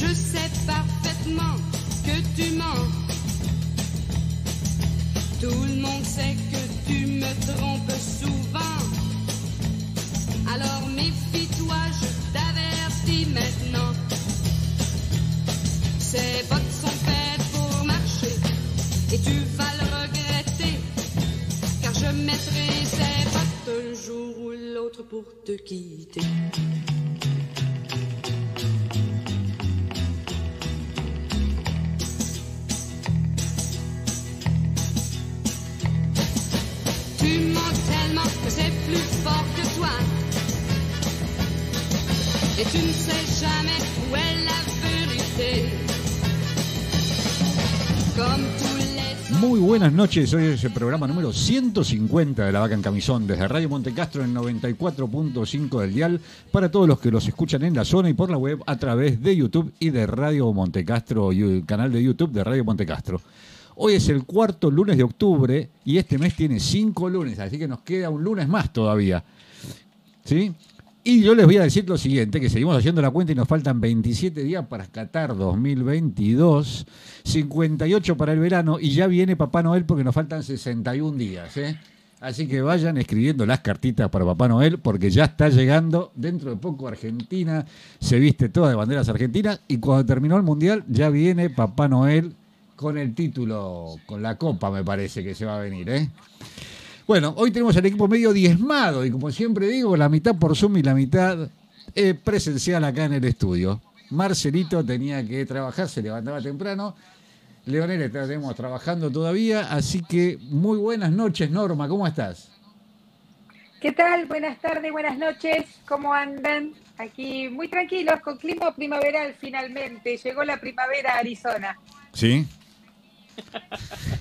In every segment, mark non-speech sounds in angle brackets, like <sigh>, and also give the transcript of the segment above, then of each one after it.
Je sais parfaitement que tu mens. Tout le monde sait que tu me trompes souvent. Alors méfie-toi, je t'avertis maintenant. Ces bottes sont faites pour marcher et tu vas le regretter. Car je mettrai ces bottes un jour ou l'autre pour te quitter. Buenas noches, hoy es el programa número 150 de La Vaca en Camisón, desde Radio Montecastro en 94.5 del dial, para todos los que los escuchan en la zona y por la web a través de YouTube y de Radio Montecastro, y el canal de YouTube de Radio Montecastro. Hoy es el cuarto lunes de octubre y este mes tiene cinco lunes, así que nos queda un lunes más todavía. ¿Sí? Y yo les voy a decir lo siguiente, que seguimos haciendo la cuenta y nos faltan 27 días para Qatar 2022, 58 para el verano y ya viene Papá Noel porque nos faltan 61 días. ¿eh? Así que vayan escribiendo las cartitas para Papá Noel porque ya está llegando dentro de poco Argentina, se viste toda de banderas argentinas y cuando terminó el Mundial ya viene Papá Noel con el título, con la copa me parece que se va a venir. ¿eh? Bueno, hoy tenemos el equipo medio diezmado y como siempre digo, la mitad por Zoom y la mitad eh, presencial acá en el estudio. Marcelito tenía que trabajar, se levantaba temprano. Leonel estaremos trabajando todavía, así que muy buenas noches, Norma, ¿cómo estás? ¿Qué tal? Buenas tardes, buenas noches. ¿Cómo andan? Aquí muy tranquilos, con clima primaveral finalmente. Llegó la primavera a Arizona. Sí. <laughs>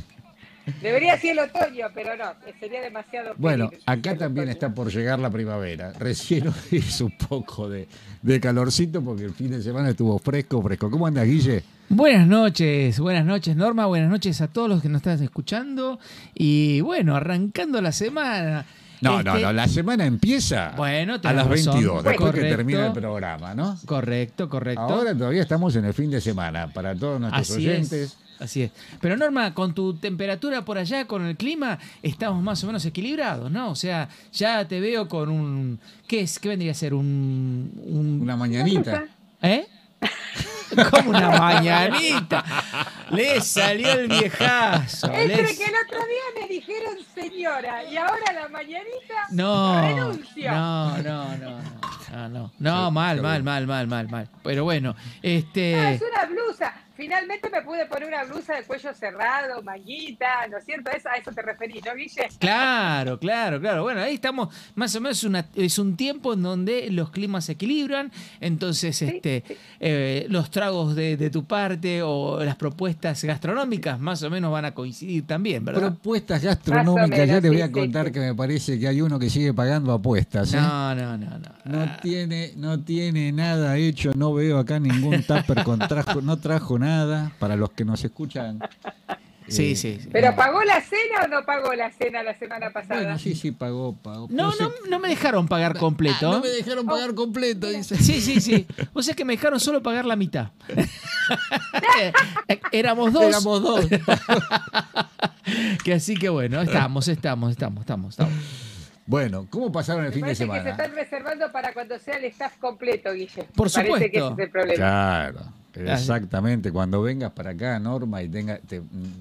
Debería ser el otoño, pero no, sería demasiado. Bueno, acá el también otoño. está por llegar la primavera. Recién <laughs> hizo un poco de, de calorcito porque el fin de semana estuvo fresco, fresco. ¿Cómo andas, Guille? Buenas noches, buenas noches Norma, buenas noches a todos los que nos están escuchando y bueno, arrancando la semana. No, Este, no, no, la semana empieza Bueno, a las razón. 22, después que termina el programa, ¿no? Correcto, correcto. Ahora todavía estamos en el fin de semana para todos nuestros Así oyentes. es. Así es. Pero Norma, con tu temperatura por allá, con el clima, estamos más o menos equilibrados, ¿no? O sea, ya te veo con un... ¿Qué es? ¿Qué vendría a ser? Un... un- Una mañanita. ¿Eh? <laughs> Como una mañanita. Le salió el viejazo. Entre que el otro día me dijeron señora y ahora la mañanita No, renuncio. no, no, no, no, no, no, no, Sí, mal, mal, mal, mal, mal, mal. Pero bueno, Ah, este, es una blusa. Finalmente me pude poner una blusa de cuello cerrado, manguita, ¿no es cierto? A eso te referís, ¿no, Guille? claro, claro, claro. Bueno, ahí estamos, más o menos una, es un tiempo en donde los climas se equilibran, entonces, este, eh, los tragos de, de tu parte o las propuestas gastronómicas más o menos van a coincidir también, ¿verdad? Propuestas gastronómicas, ya te voy a contar sí. que me parece que hay uno que sigue pagando apuestas. ¿eh? No, no, no, no. No tiene, no tiene nada hecho, no veo acá ningún tupper con trajo, no trajo nada para los que nos escuchan. <laughs> Sí, Eh, sí, sí. ¿Pero pagó la cena o no pagó la cena la semana pasada? Bueno, sí, sí, pagó, pagó. No, no, no me dejaron pagar completo. Ah, no me dejaron pagar completo, dice. Sí, sí, sí. O sea que me dejaron solo pagar la mitad. <laughs> Éramos dos. Éramos dos. <laughs> Que así que bueno, estamos, estamos, estamos, estamos, estamos. Bueno, ¿cómo pasaron el Me fin de parece que se semana? están reservando para cuando sea el staff completo, Guille. Por Me Parece que ese supuesto. es el problema. Claro, exactamente. Cuando vengas para acá, Norma, y tenga, te- mm,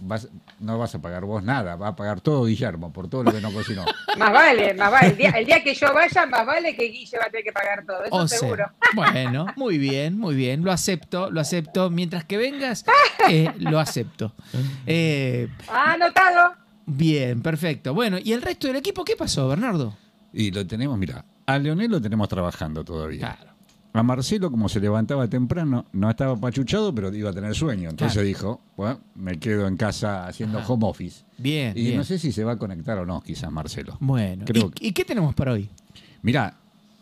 vas, no vas a pagar vos nada, va a pagar todo Guillermo por todo lo que no cocinó. <laughs> Más vale, más vale. El día, el día que yo vaya, más vale que Guille va a tener que pagar todo. Eso O sea, seguro. <laughs> bueno, muy bien, muy bien. Lo acepto, lo acepto. Mientras que vengas, <laughs> eh, lo acepto. Eh, Ah, anotado. bien, perfecto. Bueno, ¿y el resto del equipo qué pasó, Bernardo? Y lo tenemos, mira, a Leonel lo tenemos trabajando todavía. Claro. A Marcelo, como se levantaba temprano, no estaba pachuchado, pero iba a tener sueño. Entonces Claro. dijo, bueno, me quedo en casa haciendo Ajá. home office. Bien, Y bien. no sé si se va a conectar o no, quizás Marcelo. Bueno, Creo ¿Y, y qué tenemos para hoy? Mira,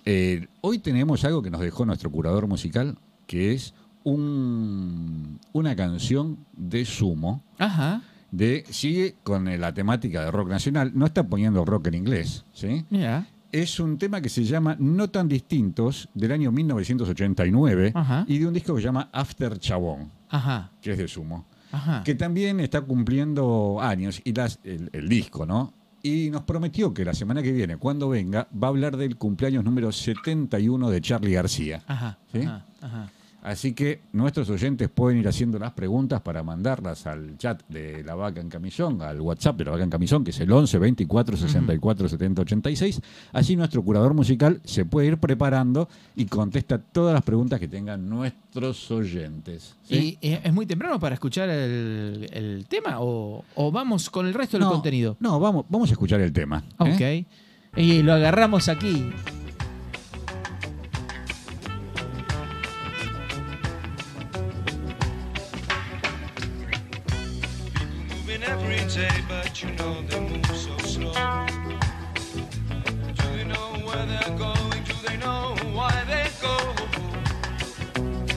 eh, hoy tenemos algo que nos dejó nuestro curador musical, que es un- una canción de Sumo. Ajá, De, sigue con la temática de rock nacional, no está poniendo rock en inglés, ¿sí? mira. Es un tema que se llama No tan distintos, del año 1989, Ajá. y de un disco que se llama After Chabón, Ajá, que es de Sumo, ajá. que también está cumpliendo años, y las, el, el disco, ¿no? Y nos prometió que la semana que viene, cuando venga, va a hablar del cumpleaños número 71 de Charlie García. Ajá, ¿Sí? ajá, ajá. Así que nuestros oyentes pueden ir haciendo las preguntas para mandarlas al chat de La Vaca en Camisón, al WhatsApp de La Vaca en Camisón, que es el 11 24 64 70 86. Así nuestro curador musical se puede ir preparando y contesta todas las preguntas que tengan nuestros oyentes. ¿sí? ¿Y eh, es muy temprano para escuchar el, el tema o, o vamos con el resto del no, contenido? No, vamos, vamos a escuchar el tema. ¿eh? Ok. Y lo agarramos aquí. You know they move so slow. Do they know where they're going? Do they know why they go?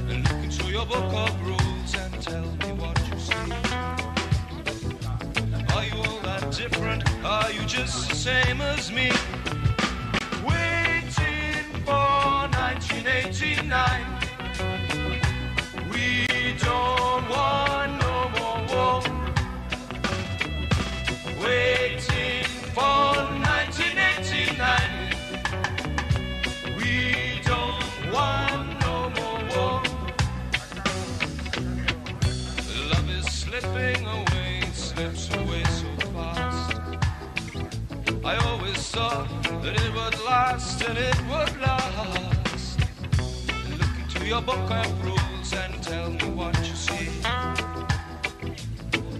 Look into your book of rules and tell me what you see. Are you all that different? Are you just the same as me? Waiting for 1989. We don't want that it would last and it would last. Look into your book of rules and tell me.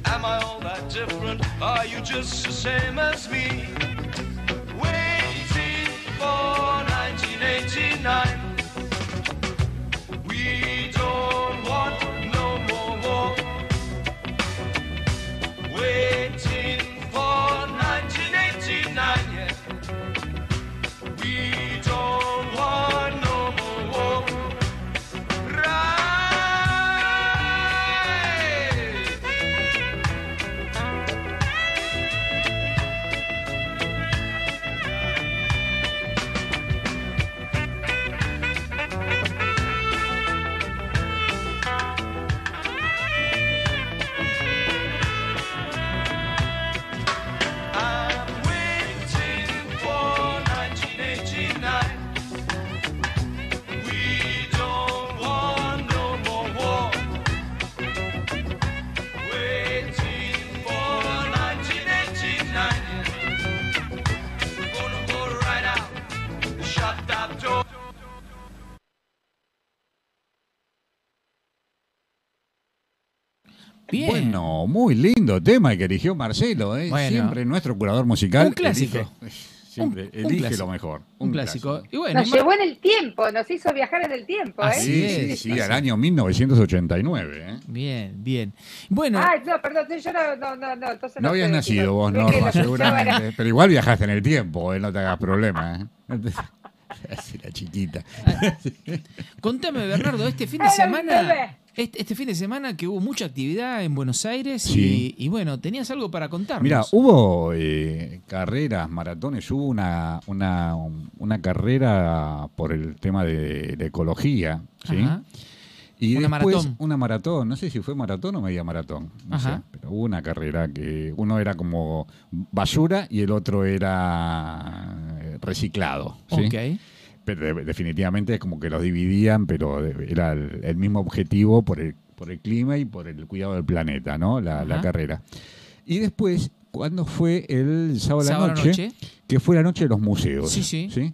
Am I all that different? Are you just the same as me? Waiting for 1989. Muy lindo tema el que eligió Marcelo. ¿eh? Bueno. Siempre nuestro curador musical. Un clásico. elige- siempre Un- un elige clásico. lo mejor. un clásico. Y bueno, Nos llevó en el tiempo, nos hizo viajar en el tiempo, ¿eh? Así Sí, es, sí, sí, al año 1989. ¿eh? Bien, bien. Bueno, Ah, no, perdón, yo no, no, no, no, entonces No no habías nacido vos, Norma, seguramente. Pero igual viajaste en el tiempo, ¿eh? no te hagas problema. ¿eh? <laughs> <laughs> La chiquita. contame, Bernardo, este fin de semana. Este, este fin de semana que hubo mucha actividad en Buenos Aires Sí. y, y bueno, tenías algo para contarnos. Mira, hubo eh, carreras, maratones, hubo una, una, una carrera por el tema de, de ecología, ¿sí? Ajá. Y Una después maratón. una maratón, no sé si fue maratón o media maratón, no Ajá. sé, pero hubo una carrera que uno era como basura y el otro era eh, reciclado, ¿sí? Ok. Pero de- definitivamente es como que los dividían, pero era el, el mismo objetivo por el, por el clima y por el cuidado del planeta, ¿no? La, carrera. Y después, cuando fue el sábado a la Sábado la noche, noche. que fue la noche de los museos. Sí, sí.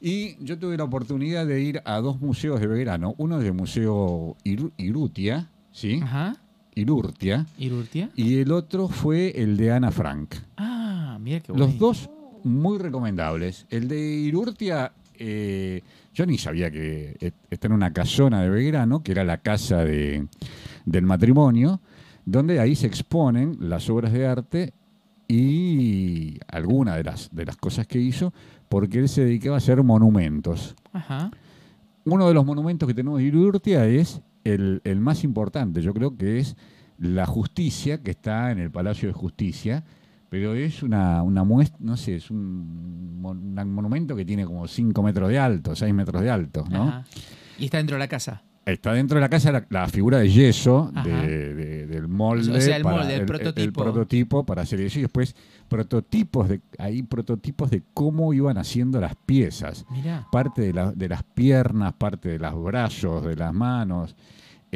Y yo tuve la oportunidad de ir a dos museos de Belgrano. Uno es el Museo Iru- Irutia, ¿sí? Ajá. Irurtia. ¿Irurtia? Y el otro fue el de Ana Frank. Ah, mira qué bueno. Los dos muy recomendables. El de Irurtia, eh, yo ni sabía que eh, está en una casona de Belgrano, que era la casa de, del matrimonio, donde ahí se exponen las obras de arte y algunas de las, de las cosas que hizo, porque él se dedicaba a hacer monumentos. Ajá. Uno de los monumentos que tenemos de Irurtia es el, el más importante, yo creo que es la justicia que está en el Palacio de Justicia, pero es una, una muestra, no sé, es un, mon- un monumento que tiene como 5 metros de alto, 6 metros de alto, ¿no? Ajá. Y está dentro de la casa. Está dentro de la casa la, la figura de yeso de- de- del molde. O sea, el para- molde, el prototipo. prototipo para hacer eso. Y después prototipos de, hay prototipos de cómo iban haciendo las piezas. Mirá. Parte de, la- de las piernas, parte de los brazos, de las manos.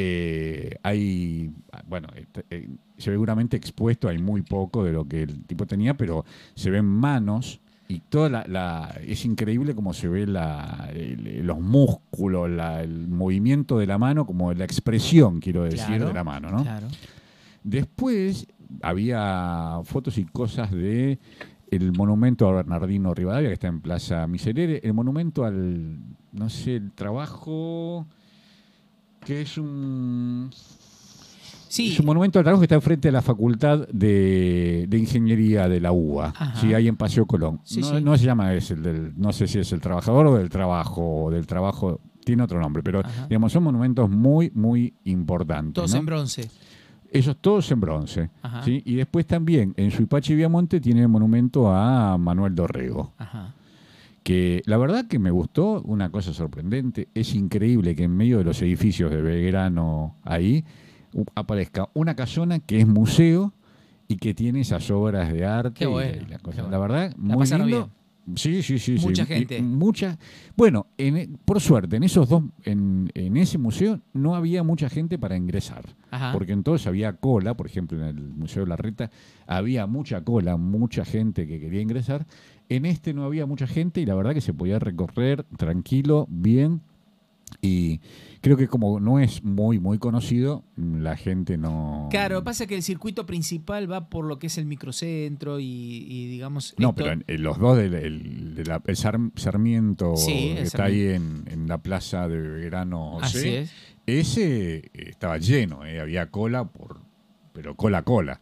Eh, hay, bueno, este, eh, seguramente expuesto hay muy poco de lo que el tipo tenía, pero se ven manos y toda la, la- es increíble cómo se ve la, el- los músculos, la- el movimiento de la mano, como la expresión, quiero decir, Claro, de la mano, ¿no? Claro. Después había fotos y cosas de el monumento a Bernardino Rivadavia, que está en Plaza Miserere, el monumento al, no sé, el trabajo, que es un, Sí, es un monumento al trabajo que está enfrente de la Facultad de, de Ingeniería de la UBA, Ajá. sí, ahí en Paseo Colón. Sí, no, se llama ese, el del, no sé si es el trabajador o del trabajo, o del trabajo, tiene otro nombre, pero Ajá. digamos, son monumentos muy, muy importantes. todos ¿no? en bronce. Esos todos en bronce. Y después también en Suipache y Viamonte tiene el monumento a Manuel Dorrego. Ajá. Que la verdad que me gustó, una cosa sorprendente. Es increíble que en medio de los edificios de Belgrano ahí aparezca una casona que es museo y que tiene esas obras de arte. Qué bueno, y la, cosa. qué bueno. La verdad, La muy lindo. Sí, sí, sí. sí. Mucha gente. mucha. Bueno, en por suerte, en esos dos, en, en ese museo no había mucha gente para ingresar. Ajá. Porque entonces había cola, por ejemplo, en el Museo de la Reta había mucha cola, mucha gente que quería ingresar. En este no había mucha gente y la verdad que se podía recorrer tranquilo, bien. Y creo que como no es muy, muy conocido, la gente no... Claro, pasa que el circuito principal va por lo que es el microcentro y, y digamos. No, esto- pero en, en los dos del el, de la- el Sar- Sarmiento Sí, el que está Sarmiento. ahí en, en la plaza de Verano Así C, es. ese eh, estaba lleno, eh, había cola, por, pero cola, cola.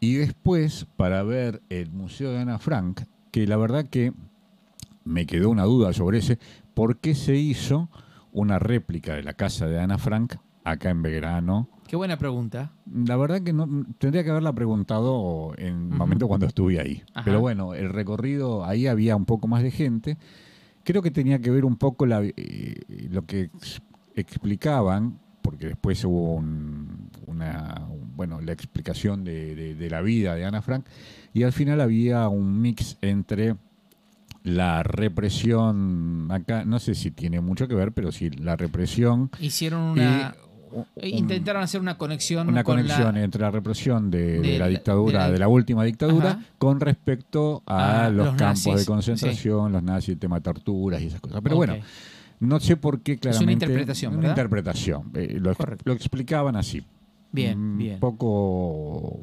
Y después, para ver el Museo de Ana Frank, que la verdad que me quedó una duda sobre ese, ¿por qué se hizo una réplica de la casa de Ana Frank acá en Belgrano? Qué buena pregunta. La verdad que no tendría que haberla preguntado en el momento cuando estuve ahí. Ajá. Pero bueno, el recorrido ahí había un poco más de gente. Creo que tenía que ver un poco la, eh, lo que ex- explicaban, porque después hubo un- una, un- bueno, la explicación de, de- de la vida de Ana Frank, y al final había un mix entre la represión, acá no sé si tiene mucho que ver, pero sí, la represión Hicieron una. y un- intentaron hacer una conexión. una con conexión la- entre la represión de, de de la dictadura, de de la- última dictadura, Ajá. con respecto a los, los campos nazis, de concentración, los nazis, el tema de torturas y esas cosas. Pero bueno, no sé por qué claramente. interpretación, Una ¿verdad? interpretación. Eh, lo, explicaban así. Bien, Un bien. poco.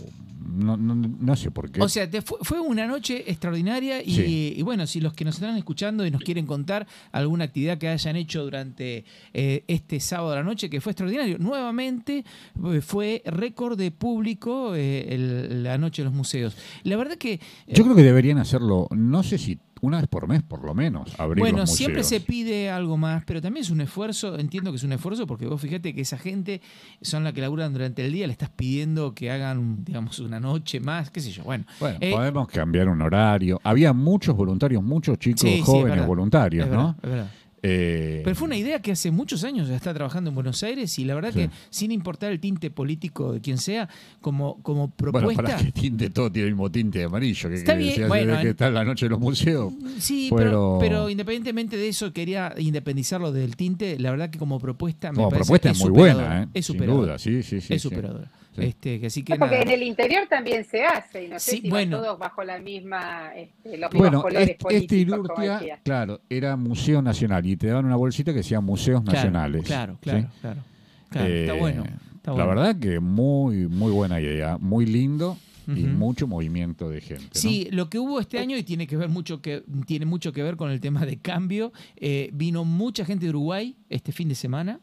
No, no, no sé por qué. O sea, te fue, fue una noche extraordinaria y, Sí. y bueno, si los que nos están escuchando y nos quieren contar alguna actividad que hayan hecho durante eh, este sábado de la noche, que fue extraordinario, nuevamente eh, fue récord de público eh, el- la noche de los museos. La verdad que... Yo creo que deberían hacerlo, no sé si una vez por mes, por lo menos, abrir Bueno, los siempre se pide algo más, pero también es un esfuerzo, entiendo que es un esfuerzo, porque vos fíjate que esa gente son la que laburan durante el día, le estás pidiendo que hagan, digamos, una noche más, qué sé yo. Bueno, Bueno, eh, podemos cambiar un horario. Había muchos voluntarios, muchos chicos Sí, sí, es jóvenes verdad. voluntarios, es ¿no? verdad, es verdad. Eh, Pero fue una idea que hace muchos años ya está trabajando en Buenos Aires y la verdad Sí. que sin importar el tinte político de quien sea, como, como Bueno, propuesta... para que tinte todo tiene el mismo tinte de amarillo. Que, Está que bien, bueno, que en- está en la noche de los museos. Sí, Pero- pero, pero independientemente de eso, quería independizarlo del tinte. La verdad que como propuesta me Como parece propuesta es muy superadora, buena, ¿eh? Es Sin superadora. duda, sí, sí, sí. es superadora. Sí. Este, que así que No, porque nada. en el interior también se hace, y no sé si bueno. todos bajo la misma, este, los mismos Bueno, colores este, este políticos, Irurtia, decía. claro, era Museo Nacional y te daban una bolsita que decía Museos Claro, Nacionales. Claro, ¿sí? claro, claro. Claro, está Eh, bueno. está La bueno. verdad que muy, muy buena idea, muy lindo y mucho movimiento de gente. ¿no? Sí, lo que hubo este año y tiene que ver mucho que tiene mucho que ver con el tema de cambio. eh, vino mucha gente de Uruguay este fin de semana.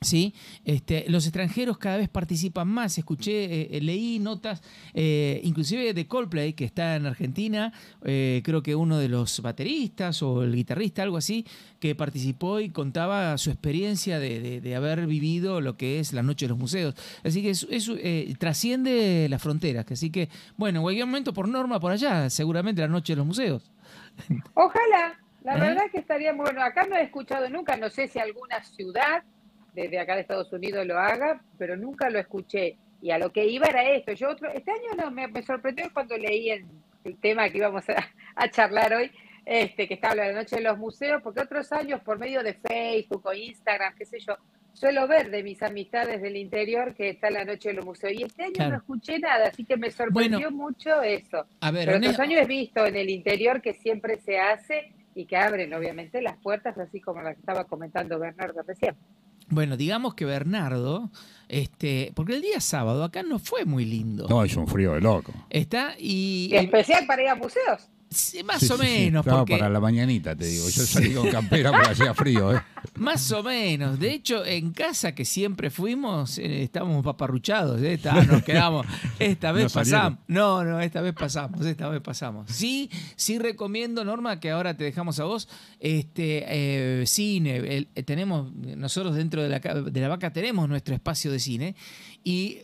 ¿Sí? Este, los extranjeros cada vez participan más. Escuché, eh, leí notas, eh, inclusive de Coldplay, que está en Argentina, eh, creo que uno de los bateristas o el guitarrista, algo así, que participó y contaba su experiencia de, de- de haber vivido lo que es la Noche de los Museos. Así que eso, eso, eh, trasciende las fronteras. Así que, bueno, en cualquier momento, por norma, por allá, seguramente la Noche de los Museos. Ojalá, la ¿Eh? verdad que estaría muy bueno. Acá no he escuchado nunca, no sé si alguna ciudad desde acá de Estados Unidos lo haga, pero nunca lo escuché. Y a lo que iba era esto. Yo otro, este año no, me, me sorprendió cuando leí el, el tema que íbamos a, a charlar hoy, este, que está la noche de los museos, porque otros años por medio de Facebook o Instagram, qué sé yo, suelo ver de mis amistades del interior que está la noche de los museos. Y este año Claro. no escuché nada, así que me sorprendió mucho eso. A ver, Pero otros años he visto en el interior que siempre se hace y que abren obviamente las puertas, así como la que estaba comentando Bernardo recién. Bueno, digamos que Bernardo, este, porque el día sábado acá no fue muy lindo. No, es un frío de loco. Está y, Y especial para ir a museos. Sí, más Sí, o sí, menos, porque para la mañanita, te digo. Yo salí con campera porque hacía frío, ¿eh? más o menos. De hecho, en casa que siempre fuimos, eh, estábamos paparruchados. ¿eh? Está- nos quedamos. Esta vez pasamos. No, no, esta vez pasamos. Esta vez pasamos. Sí, sí recomiendo, Norma, que ahora te dejamos a vos. Este eh, cine, el- eh, tenemos nosotros dentro de la, de la vaca tenemos nuestro espacio de cine y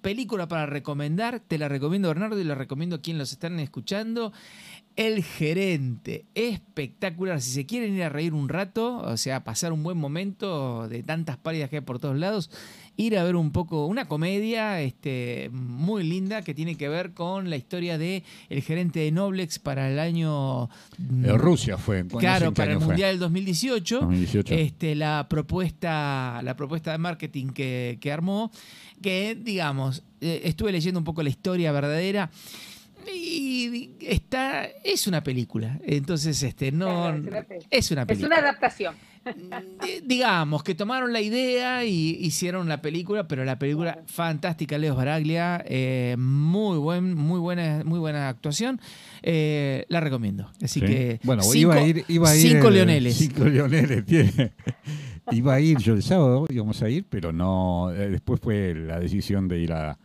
película para recomendar. Te la recomiendo Bernardo y la recomiendo a quien los están escuchando. El gerente, espectacular. Si se quieren ir a reír un rato, o sea, pasar un buen momento de tantas pálidas que hay por todos lados, ir a ver un poco una comedia este, muy linda que tiene que ver con la historia de el gerente de Noblex para el año. mm, En Rusia fue. Claro, para el. Mundial del 2018. 2018. Este, la propuesta, la propuesta de marketing que, que armó, que digamos, eh, estuve leyendo un poco la historia verdadera. Y está, es una película. Entonces, este, no. Es una pe- Es una Es película. una adaptación. Eh, digamos que tomaron la idea y hicieron la película, pero la película fantástica, Leo Baraglia, eh, muy buen, muy buena, muy buena actuación, eh, la recomiendo. Así Sí. que bueno, cinco, iba a ir, iba a ir cinco el- leoneles. Cinco leoneles tiene. <laughs> Iba a ir yo el sábado, íbamos a ir, pero no. eh, después fue la decisión de ir a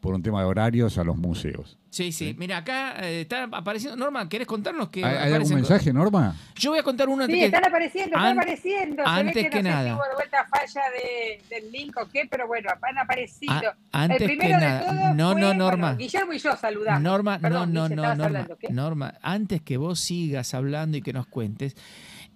por un tema de horarios a los museos. Sí, sí. Mira, acá eh, está apareciendo. Norma, ¿querés contarnos qué ¿Hay, hay algún mensaje, Norma? Yo voy a contar uno Sí, que- están apareciendo, están apareciendo. Se antes ve que, que no sé nada. si hubo de vuelta falla de, del link o qué, pero bueno, han aparecido. a- antes el que primero de nada. todos No, fue, no, bueno, Norma. Guillermo y yo saludamos. Norma, Perdón, no, no, Guille, no, Norma, hablando, ¿qué? Norma, antes que vos sigas hablando y que nos cuentes,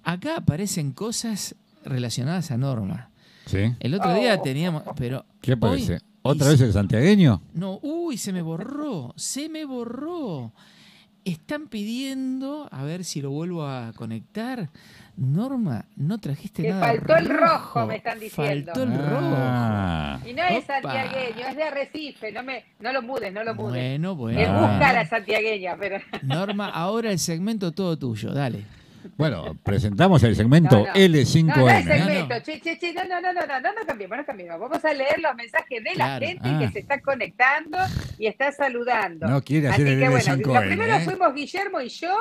acá aparecen cosas relacionadas a Norma. ¿Sí? El otro día Oh. teníamos, pero ¿Qué hoy- parece? ¿Otra vez el santiagueño? No, uy, se me borró, se me borró. Están pidiendo, a ver si lo vuelvo a conectar. Norma, no trajiste Que nada faltó el rojo, me están diciendo. Faltó el rojo. Ah, Y no es Opa. santiagueño, es de Arrecife, no, me, no lo mudes, no lo mudes. Bueno, bueno. Es Ah. busca la santiagueña, pero... Norma, ahora el segmento todo tuyo, dale. Bueno, presentamos el segmento No, no. L5N. No, no es segmento, No, no. che, che, che, no, no, no, no, no, no, no cambiemos, no cambiemos. Vamos a leer los mensajes de Claro, la gente ah. que se está conectando y está saludando. No quiere Así hacer el que bueno, L5N. lo primero ¿eh? fuimos Guillermo y yo,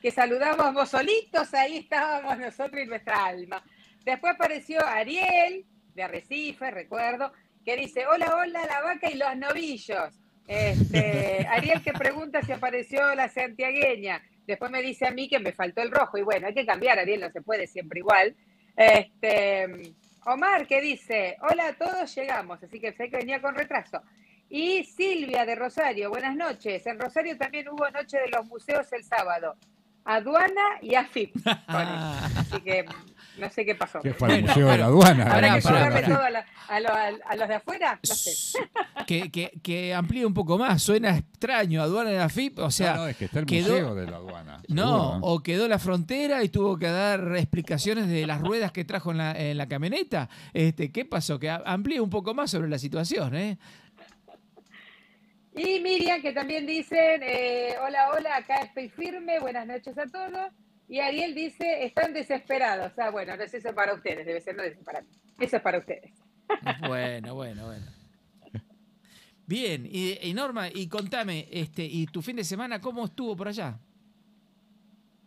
que saludamos solitos, ahí estábamos nosotros y nuestra alma. Después apareció Ariel, de Arrecife, recuerdo, que dice, hola, hola, la vaca y los novillos. Este, <laughs> Ariel que pregunta si apareció la santiagueña. Después me dice a mí que me faltó el rojo. Y bueno, hay que cambiar, Ariel, no se puede siempre igual. Este, Omar que dice, hola a todos, llegamos. Así que sé que venía con retraso. Y Silvia de Rosario, buenas noches. En Rosario también hubo Noche de los Museos el sábado. Aduana y AFIP. <laughs> Así que no sé qué pasó. Que fue al Bueno, Museo de la Aduana. Pará, ¿Habrá el que Aduana. todo a, la- a lo- a- a los de afuera? No sé. que, que, que amplíe un poco más, suena extraño, aduana de la FIP, o sea, no, no, es que está el quedó- Museo de la Aduana. <laughs> no, seguro, o quedó la frontera y tuvo que dar explicaciones de las ruedas que trajo en la, en la camioneta. Este, ¿Qué pasó? Que amplíe un poco más sobre la situación, ¿eh? Y Miriam, que también dicen, eh, hola, hola, acá estoy firme, buenas noches a todos. Y Ariel dice, están desesperados. Ah, bueno, no eso es para ustedes, debe ser, no es para mí. Eso es para ustedes. <laughs> Bueno, bueno, bueno. Bien, y, y Norma, y contame, este, ¿y tu fin de semana cómo estuvo por allá?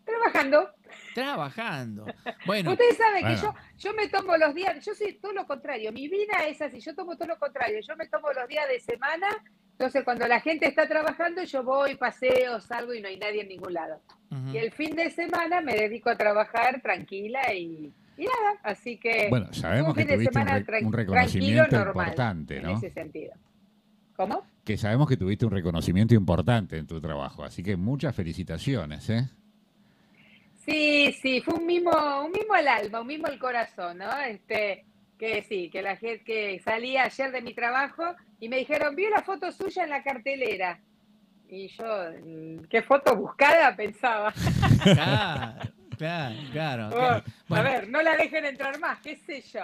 Trabajando. Trabajando. Bueno, Ustedes saben que yo, yo me tomo los días, yo soy todo lo contrario, mi vida es así, yo tomo todo lo contrario, yo me tomo los días de semana, entonces cuando la gente está trabajando yo voy, paseo, salgo y no hay nadie en ningún lado. Y el fin de semana me dedico a trabajar tranquila y, y nada, así que Bueno, sabemos un que fin de tuviste un, semana re- un reconocimiento importante, en ¿no? ese sentido. ¿Cómo? Que sabemos que tuviste un reconocimiento importante en tu trabajo, así que muchas felicitaciones, ¿eh? Sí, sí, fue un mimo, un mimo al alma, un mimo al corazón, ¿no? Este, que sí, que la gente que salí ayer de mi trabajo y me dijeron, vi la foto suya en la cartelera. Y yo, mm, ¿qué foto buscada? Pensaba. Claro, claro, claro. <laughs> Oh, claro. Bueno, A ver, no la dejen entrar más, qué sé yo.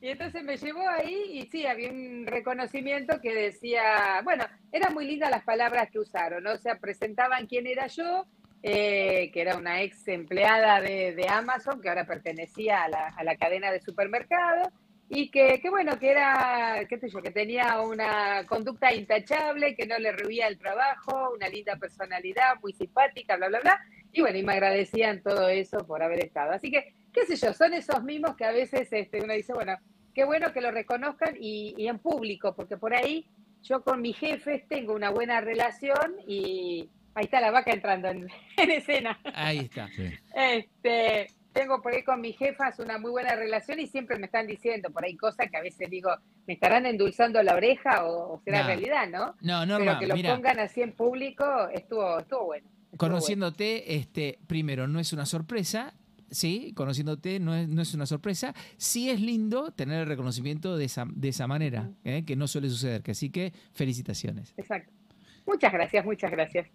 Y entonces me llevó ahí y sí, había un reconocimiento que decía, bueno, eran muy lindas las palabras que usaron, ¿no? O sea, presentaban quién era yo, eh, que era una ex empleada de, de Amazon, que ahora pertenecía a la, a la cadena de supermercados, y que, que bueno, que era, qué sé yo, que tenía una conducta intachable, que no le rehuía el trabajo, una linda personalidad, muy simpática, bla, bla, bla. Y bueno, y me agradecían todo eso por haber estado. Así que, qué sé yo, son esos mismos que a veces este, uno dice, bueno, qué bueno que lo reconozcan y, y en público, porque por ahí yo con mis jefes tengo una buena relación y ahí está la vaca entrando en, <laughs> en escena. ahí está. Sí. Este, tengo por ahí con mis jefas una muy buena relación y siempre me están diciendo por ahí cosas que a veces digo, ¿me estarán endulzando la oreja o, o será No. realidad, no? No, Pero Norma, que lo mira, pongan así en público estuvo, estuvo bueno. estuvo conociéndote, este, primero, no es una sorpresa. Sí, conociéndote no es, no es una sorpresa. Sí es lindo tener el reconocimiento de esa, de esa manera, ¿eh? que no suele suceder. Que así que felicitaciones. Exacto. Muchas gracias, muchas gracias.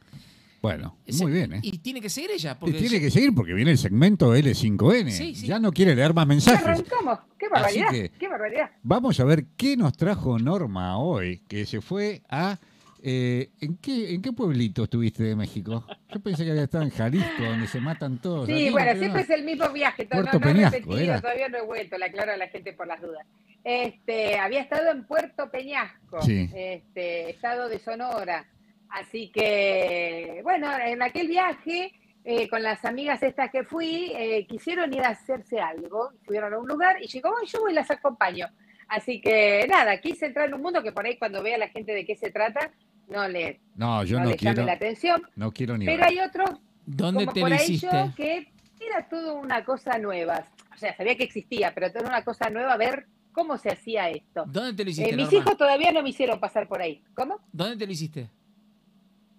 Bueno, muy bien, ¿eh? Y tiene que seguir ella. Y Porque tiene que seguir porque viene el segmento L5N. Sí, sí. Ya no quiere leer más ¿Qué mensajes. arrancamos? ¡Qué barbaridad! que- ¡Qué barbaridad! Vamos a ver qué nos trajo Norma hoy, que se fue a... eh, ¿en, qué, ¿En qué pueblito estuviste de México? Yo pensé que había estado en Jalisco, donde se matan todos. Sí, Aquí, bueno, siempre no. es el mismo viaje, to- no, Puerto no he Peñasco, repetido, era. todavía no he vuelto, le aclaro a la gente por las dudas. Este, había estado en Puerto Peñasco, Sí. este, estado de Sonora. Así que, bueno, en aquel viaje, eh, con las amigas estas que fui, eh, quisieron ir a hacerse algo, fueron a un lugar y llegó, "Ay, yo voy y las acompaño. Así que nada, quise entrar en un mundo que por ahí cuando vea a la gente de qué se trata, no le, No, yo no no, le llame quiero, la atención. no quiero ni Pero ver. hay otros ¿Dónde como te por lo ahí hiciste? yo que era todo una cosa nueva. O sea, sabía que existía, pero era una cosa nueva ver cómo se hacía esto. ¿Dónde te lo Eh, hiciste, mis Norma? hijos todavía no me hicieron pasar por ahí. ¿Cómo? ¿Dónde te lo hiciste?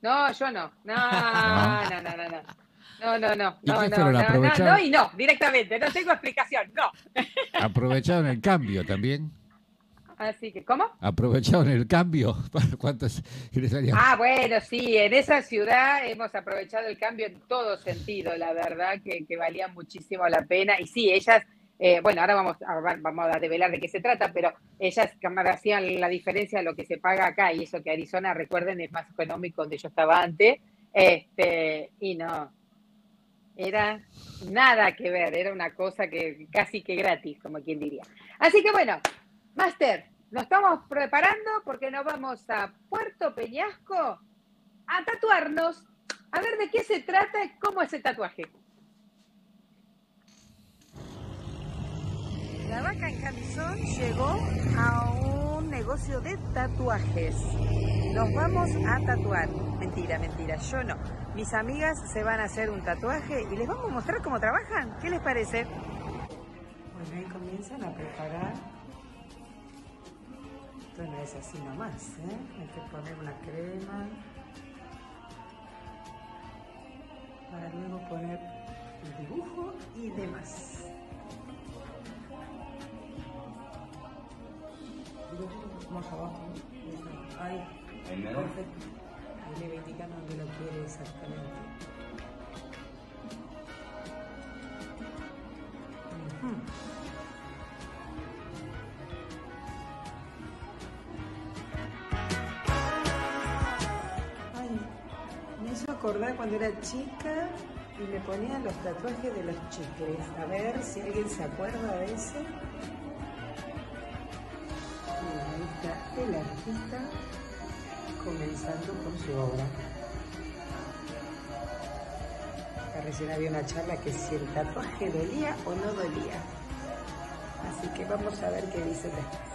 No, yo no. No, no, no, no, no. No, no, no, ¿Y no, qué no, fueron? no, no, ¿Aprovecharon? no y no, directamente, no tengo explicación, no. <laughs> Aprovecharon el cambio también. Así que, ¿cómo? Aprovecharon el cambio. <laughs> ¿Para cuántos? Ah, bueno, sí, en esa ciudad hemos aprovechado el cambio en todo sentido, la verdad que, que valía muchísimo la pena. Y sí, ellas, eh, bueno, ahora vamos a, vamos a develar de qué se trata, pero ellas hacían la diferencia de lo que se paga acá y eso que Arizona, recuerden, es más económico donde yo estaba antes. Este, y no, era nada que ver, era una cosa que casi que gratis, como quien diría. Así que bueno, Master, nos estamos preparando porque nos vamos a Puerto Peñasco a tatuarnos, a ver de qué se trata y cómo es el tatuaje. La vaca en camisón llegó a un negocio de tatuajes. Nos vamos a tatuar. Mentira, mentira, yo no. Mis amigas se van a hacer un tatuaje y les vamos a mostrar cómo trabajan. ¿Qué les parece? Bueno, ahí comienzan a preparar. Esto no es así nomás, ¿eh? Hay que poner una crema. Para luego poner el dibujo y demás. Más abajo. Ahí. Perfecto. Ahí le va indicando dónde lo quiere exactamente. Ay, me hizo acordar cuando era chica y me ponía los tatuajes de los chicles. A ver si alguien se acuerda de ese. El artista comenzando con su obra. Recién había una charla que si el tatuaje dolía o no dolía. Así que vamos a ver qué dicen después.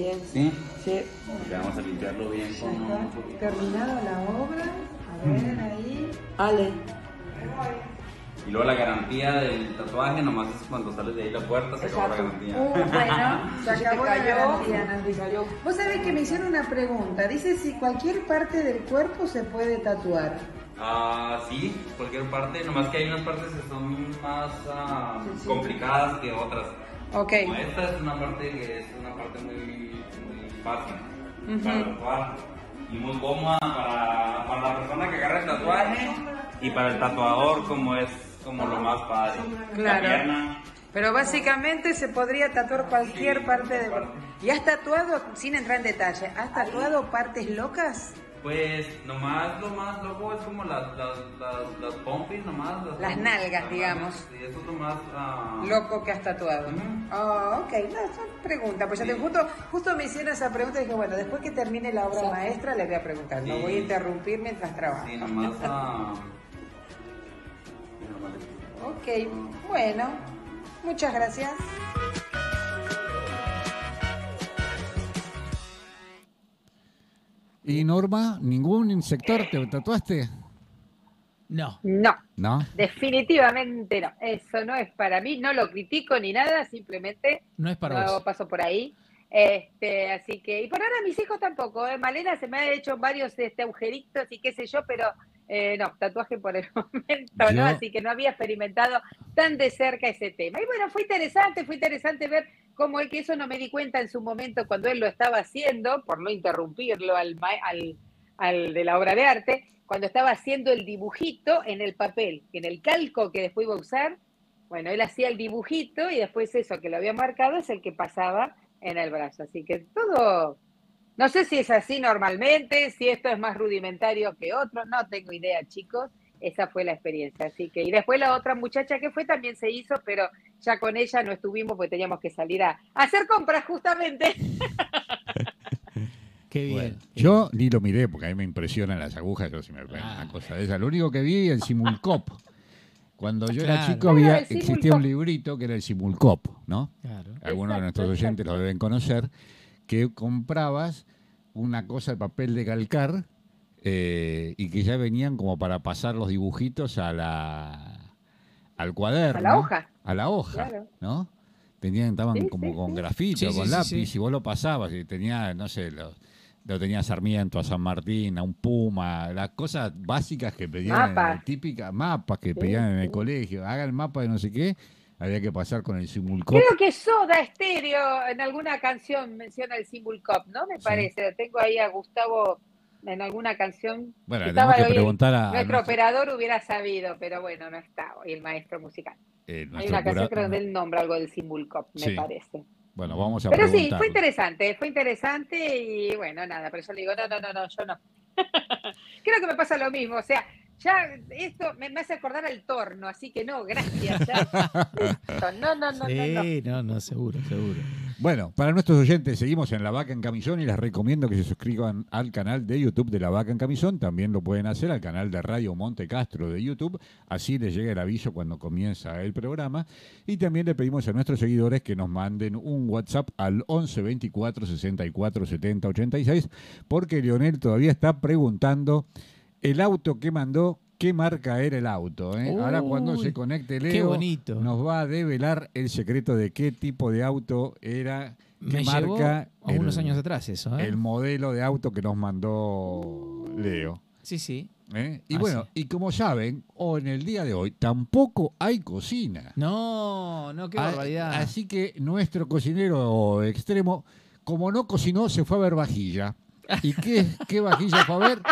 Bien, ¿Sí? sí. Ya vamos a limpiarlo bien con un terminada la obra. A ver ahí. Ale. Y luego la garantía del tatuaje, nomás es cuando sales de ahí la puerta, se acabó la garantía. Uh, bueno, <laughs> se acabó la garantía. Vos sabés que me hicieron una pregunta. Dice si cualquier parte del cuerpo se puede tatuar. Ah, sí, cualquier parte, nomás que hay unas partes que son más ah, Sí, sí. complicadas que otras. Ok. Como esta es una parte que es una parte muy, fácil Ujú. para tatuar y muy cómoda para, para la persona que agarra el tatuaje y para el tatuador como es como lo más padre. Claro. La pierna, Pero básicamente se podría tatuar cualquier Sí, parte de... ¿Y has tatuado, sin entrar en detalle, has tatuado partes locas? Pues nomás lo más loco es como las, las, las, las pompis nomás. Las nalgas, digamos. Sí, eso es lo más... ah, Loco que has tatuado. Ujú. Ah, ok, no, son preguntas. Pues ya te, justo, justo me hicieron esa pregunta y dije, bueno, después que termine la obra maestra le voy a preguntar. No Sí. voy a interrumpir mientras trabajo. Sí, nomás... <laughs> ah, Ok, bueno, muchas gracias. ¿Y Norma, ningún sector te tatuaste? No. No, ¿No? definitivamente no. Eso no es para mí, no lo critico ni nada, simplemente No es para no vos. paso por ahí. Este, así que, y por ahora mis hijos tampoco, ¿eh? Malena se me ha hecho varios este, agujeritos y qué sé yo, pero eh, no, tatuaje por el <laughs> momento, Yo- ¿no? Así que no había experimentado tan de cerca ese tema. Y bueno, fue interesante, fue interesante ver cómo él, que eso no me di cuenta en su momento cuando él lo estaba haciendo, por no interrumpirlo al, al de la obra de arte, cuando estaba haciendo el dibujito en el papel, en el calco que después iba a usar, bueno, él hacía el dibujito y después eso que lo había marcado es el que pasaba en el brazo. Así que todo, no sé si es así normalmente, si esto es más rudimentario que otro, no tengo idea, chicos. Esa fue la experiencia. Así que, y después la otra muchacha que fue también se hizo, pero ya con ella no estuvimos porque teníamos que salir a, hacer compras justamente. <laughs> Qué bien. Bueno, yo ni lo miré porque a mí me impresionan las agujas, yo si me ven Ah. una cosa de esa. Lo único que vi el Simulcop. Cuando yo era chico Claro, había, existía un librito que era el Simulcop, ¿no? Claro. Algunos de nuestros Exacto, oyentes lo deben conocer, que comprabas una cosa de papel de calcar eh, y que ya venían como para pasar los dibujitos a la al cuaderno. A la hoja. A la hoja, Claro. ¿no? Tenían, estaban Sí, como sí, con sí. grafito, Sí, con sí, lápiz, sí. y vos lo pasabas y tenía, no sé, lo, lo tenía a Sarmiento, a San Martín, a un Puma, las cosas básicas que pedían, en el- Mapas. típicas mapas que Sí, pedían en el sí. colegio. Haga el mapa de no sé qué, había que pasar con el Simulcop. Creo que Soda Stereo en alguna canción menciona el Symbol Cup, ¿no? Me Sí. parece. Tengo ahí a Gustavo en alguna canción. Bueno, Si tenemos estaba que hoy, preguntar a, a Nuestro nuestro- operador hubiera sabido, pero bueno, no está hoy el maestro musical. eh, Hay una canción creo donde él nombra algo del Symbol Cup, me Sí. parece. Bueno, vamos a Pero sí, fue interesante, fue interesante y bueno, nada, pero yo le digo, no, no, no, no, yo no. <laughs> Creo que me pasa lo mismo, o sea, ya esto me, me hace acordar al torno, así que no, gracias. ya. <laughs> No, no, no, no, no. Sí, no, no, seguro, seguro. Bueno, para nuestros oyentes, seguimos en La Vaca en Camisón y les recomiendo que se suscriban al canal de YouTube de La Vaca en Camisón. También lo pueden hacer al canal de Radio Monte Castro de YouTube. Así les llega el aviso cuando comienza el programa. Y también le pedimos a nuestros seguidores que nos manden un WhatsApp al 11 24 64 70 86, porque Leonel todavía está preguntando el auto que mandó qué marca era el auto. ¿eh? Ahora cuando se conecte qué Leo, bonito. nos va a develar el secreto de qué tipo de auto era, qué Me llevó marca, a unos años atrás eso, ¿eh? el modelo de auto que nos mandó Leo. Sí, sí. ¿eh? Y Ah, bueno, y como saben, o en el día de hoy tampoco hay cocina. No, no, qué barbaridad. Así que nuestro cocinero extremo, como no cocinó, se fue a ver vajilla. <laughs> ¿Y qué, qué vajilla fue a ver?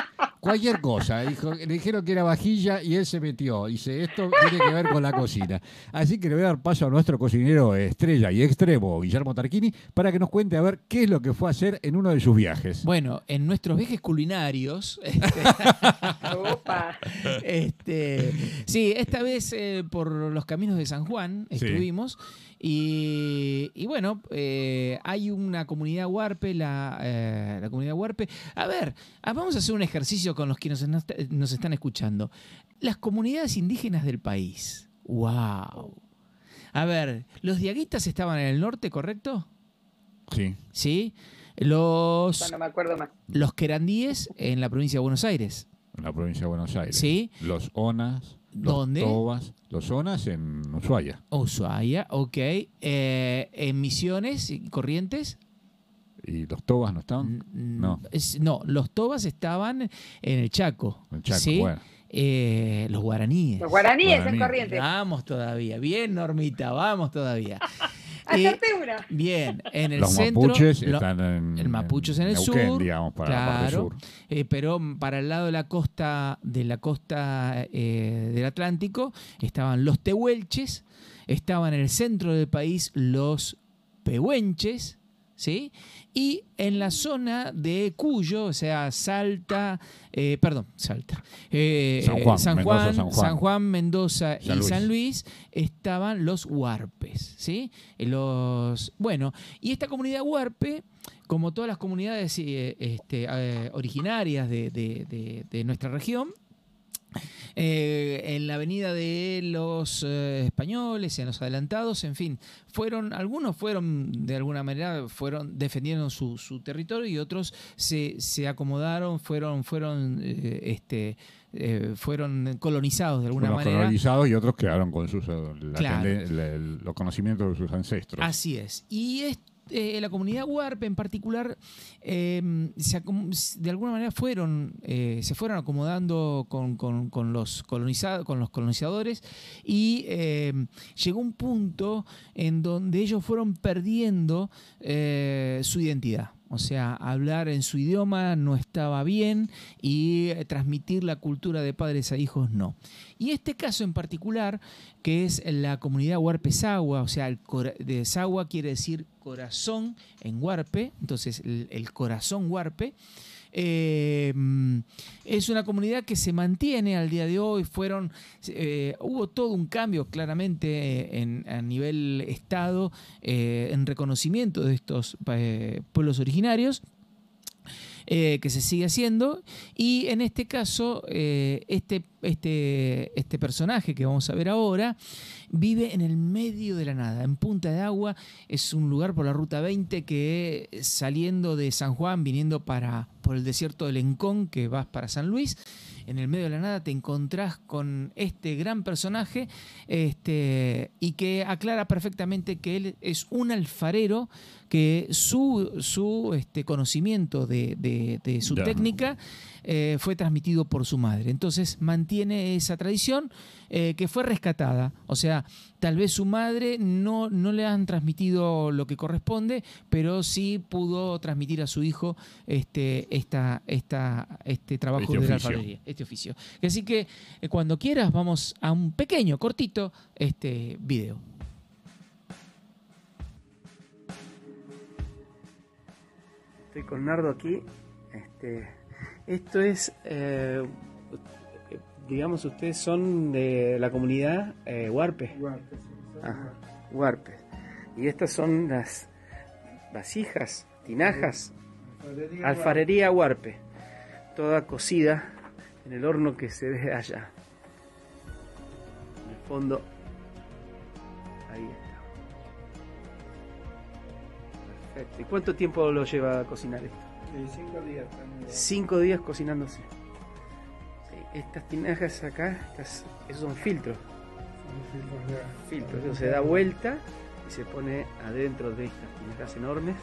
Cualquier cosa. Dijo, le dijeron que era vajilla y él se metió. Dice, esto tiene que ver con la cocina. Así que le voy a dar paso a nuestro cocinero estrella y extremo, Guillermo Tarquini, para que nos cuente a ver qué es lo que fue a hacer en uno de sus viajes. Bueno, en nuestros viajes culinarios, este, <laughs> Opa. este, sí, esta vez eh, por los caminos de San Juan Sí. estuvimos y, y bueno, eh, hay una comunidad huarpe, la, eh, la comunidad huarpe. A ver, ah, vamos a hacer un ejercicio con los que nos, nos están escuchando. Las comunidades indígenas del país. ¡Wow! A ver, los diaguitas estaban en el norte, ¿correcto? Sí. Sí. Los, Ya no me acuerdo más. los querandíes en la provincia de Buenos Aires. En la provincia de Buenos Aires. Sí. Los ONAS, los ¿Dónde? TOBAS, los ONAS en Ushuaia. Ushuaia, ok. Eh, en Misiones y Corrientes. ¿Y los TOBAS no estaban? No. es- no, los tobas estaban en el Chaco. En Chaco, ¿sí? bueno. Eh, los guaraníes. Los guaraníes en corriente. Vamos todavía. Bien, Normita, vamos todavía. <laughs> Eh, Acerté una. bien, en el Los centro. mapuches lo- están en, el mapuche es en el Neuquén, sur, digamos, para la parte claro. sur. Eh, pero para el lado de la costa de la costa eh, del Atlántico estaban los tehuelches, estaban en el centro del país los pehuenches, ¿sí? Y en la zona de Cuyo, o sea, Salta, eh, perdón, Salta, eh, San Juan, San, Mendoza, Juan, San Juan. San Juan, Mendoza y Luis. San Luis estaban los huarpes, ¿sí? Los, bueno, y esta comunidad huarpe como todas las comunidades eh, este, eh, originarias de, de- de- de nuestra región, eh, en la avenida de los eh, españoles, en los adelantados, en fin, fueron, algunos fueron de alguna manera, fueron defendiendo su, su territorio y otros se, se acomodaron, fueron, fueron, eh, este, eh, fueron colonizados de alguna Unos manera. colonizados y otros quedaron con sus, la Claro. tende- la- el- los conocimientos de sus ancestros. Así es. Y es- eh, la comunidad huarpe en particular, eh, de alguna manera fueron, eh, se fueron acomodando con, los colonizados, con los colonizadores, y eh, llegó un punto en donde ellos fueron perdiendo su identidad. O sea, hablar en su idioma no estaba bien y eh, transmitir la cultura de padres a hijos no. Y este caso en particular, que es la comunidad Huarpe Sagua, o sea, el de Sagua quiere decir corazón en Huarpe, entonces el, el corazón Huarpe. Eh, es una comunidad que se mantiene al día de hoy. Fueron, eh, hubo todo un cambio claramente eh, en, a nivel Estado en reconocimiento de estos pueblos originarios que se sigue haciendo. Y en este caso, este, este, este personaje que vamos a ver ahora vive en el medio de la nada, en Punta de Agua. Es un lugar por la Ruta 20 que eh, saliendo de San Juan, viniendo para, por el desierto del Encón, que vas para San Luis. En el medio de la nada te encontrás con este gran personaje este, y que aclara perfectamente que él es un alfarero, que su, su este, conocimiento de, de- de su Ya. técnica eh, fue transmitido por su madre. Entonces mantiene esa tradición eh, que fue rescatada. O sea, tal vez su madre no, no le han transmitido lo que corresponde, pero sí pudo transmitir a su hijo este, esta, esta, este trabajo Este de la alfarería, este oficio. Así que eh, cuando quieras vamos a un pequeño, cortito, este video. Estoy con Nardo aquí. Este, esto es, eh, digamos, ustedes son de la comunidad eh, Huarpe. Ajá, Huarpe. Y estas son las vasijas, tinajas, alfarería Huarpe. Toda cocida en el horno que se ve allá. En el fondo. Ahí está. Perfecto. ¿Y cuánto tiempo lo lleva a cocinar esto? Cinco días. Cinco días cocinándose. Sí. estas tinajas acá, estas, esos son filtros. Filtros, eso se da vuelta y se pone adentro de estas tinajas enormes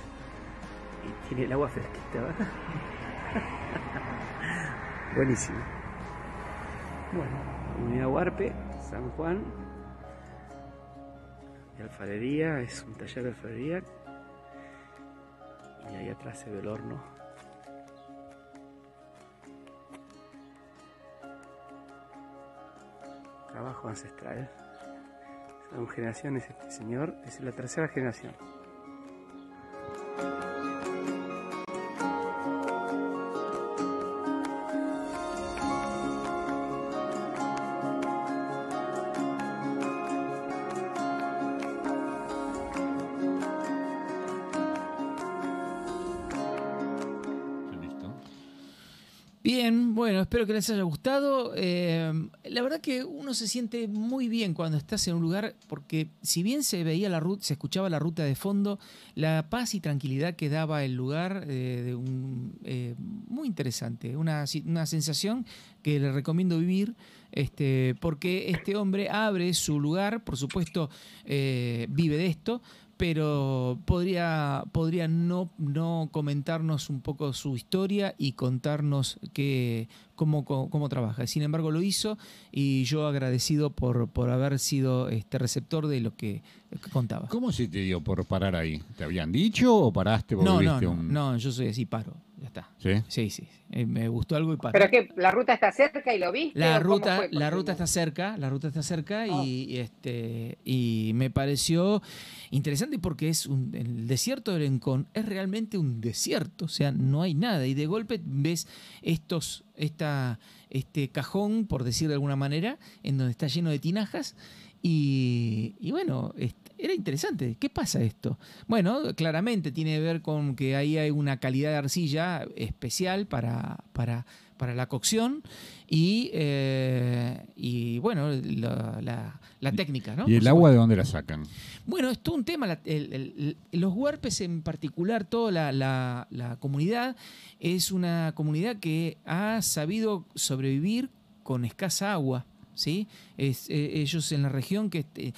y tiene el agua fresquita. ¿verdad? <laughs> Buenísimo. Bueno, Comunidad Huarpe, San Juan. De alfarería, es un taller de alfarería. Y ahí atrás se ve el horno. Trabajo ancestral. Son generaciones este señor, es la tercera generación. Listo. Bien, bueno, espero que les haya gustado. Eh, la verdad que uno se siente muy bien cuando estás en un lugar, porque si bien se veía la ruta, se escuchaba la ruta de fondo, la paz y tranquilidad que daba el lugar, eh, de un, eh, muy interesante, una, una sensación que le recomiendo vivir, este, porque este hombre abre su lugar, por supuesto, eh, vive de esto, pero podría, podría no, no comentarnos un poco su historia y contarnos qué, cómo, cómo, cómo trabaja. Sin embargo, lo hizo y yo agradecido por, por haber sido este receptor de lo que, que contaba. ¿Cómo se te dio por parar ahí? ¿Te habían dicho o paraste porque No, no, un... no, yo soy así, paro, ya está. ¿Sí? Sí, sí, eh, me gustó algo y paro. Pero que la ruta está cerca y lo viste. La ¿o cómo ruta, fue? la ruta está cerca, la ruta está cerca Ah. y, y, este y me pareció interesante porque es un, el desierto de Lencón es realmente un desierto, o sea, no hay nada y de golpe ves estos esta este cajón por decir de alguna manera en donde está lleno de tinajas y, y bueno, era interesante. ¿Qué pasa esto? Bueno, claramente tiene que ver con que ahí hay una calidad de arcilla especial para, para, para la cocción y, eh, y bueno, la, la- la técnica, ¿no? ¿Y Por el agua de dónde la sacan? bueno, es todo un tema. la- el- el- el- los huarpes en particular, toda la, la- la comunidad, es una comunidad que ha sabido sobrevivir con escasa agua. ¿Sí? Es, eh, ellos en la región que, que-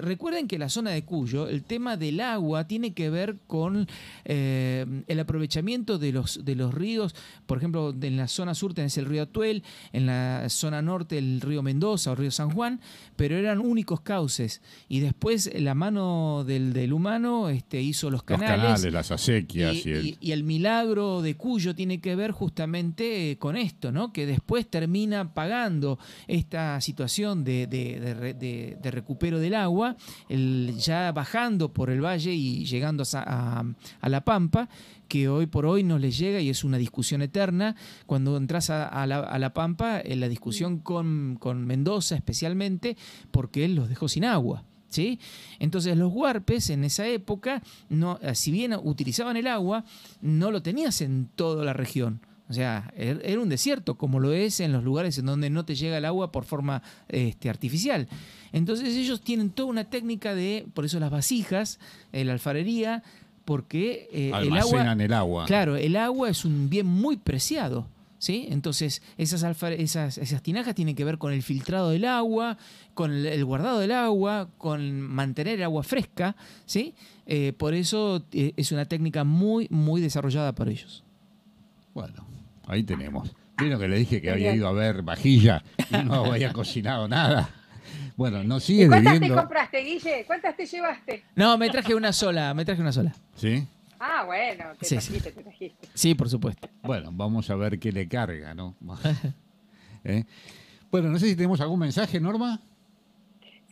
Recuerden que la zona de Cuyo, el tema del agua tiene que ver con eh, el aprovechamiento de los, de los ríos. Por ejemplo, en la zona sur tenés el río Atuel, en la zona norte el río Mendoza o río San Juan, pero eran únicos cauces. Y después la mano del, del humano este, hizo los Los canales. canales, las acequias Y, y, el... y- y el milagro de Cuyo tiene que ver justamente eh, con esto, ¿no? Que después termina pagando esta situación de, de- de de- recupero del agua, el- ya bajando por el valle y llegando a, a- La Pampa, que hoy por hoy no les llega y es una discusión eterna. Cuando entras a, a la, Pampa, en la discusión con, con Mendoza especialmente, porque él los dejó sin agua. ¿Sí? Entonces los huarpes en esa época, no, eh, si bien utilizaban el agua, no lo tenías en toda la región. O sea, er- era un desierto, como lo es en los lugares en donde no te llega el agua por forma este, artificial. Entonces ellos tienen toda una técnica de, por eso las vasijas, eh, la alfarería, porque eh, el agua... almacenan el agua. Claro, el agua es un bien muy preciado. ¿Sí? Entonces, esas, alfa- esas, esas tinajas tienen que ver con el filtrado del agua, con el, el guardado del agua, con mantener el agua fresca, ¿sí? Eh, por eso eh, es una técnica muy, muy desarrollada por ellos. Bueno, ahí tenemos. Vieron que le dije que había ido a ver vajilla y no <laughs> había cocinado nada. Bueno, nos ¿Y sigue cuántas te compraste, Guille? ¿Cuántas te llevaste? No, me traje una sola, me traje una sola. ¿Sí? Ah, bueno, te Sí, trajiste, te trajiste. Sí, por supuesto. Bueno, vamos a ver qué le carga, ¿no? <laughs> ¿Eh? Bueno, no sé si tenemos algún mensaje, Norma.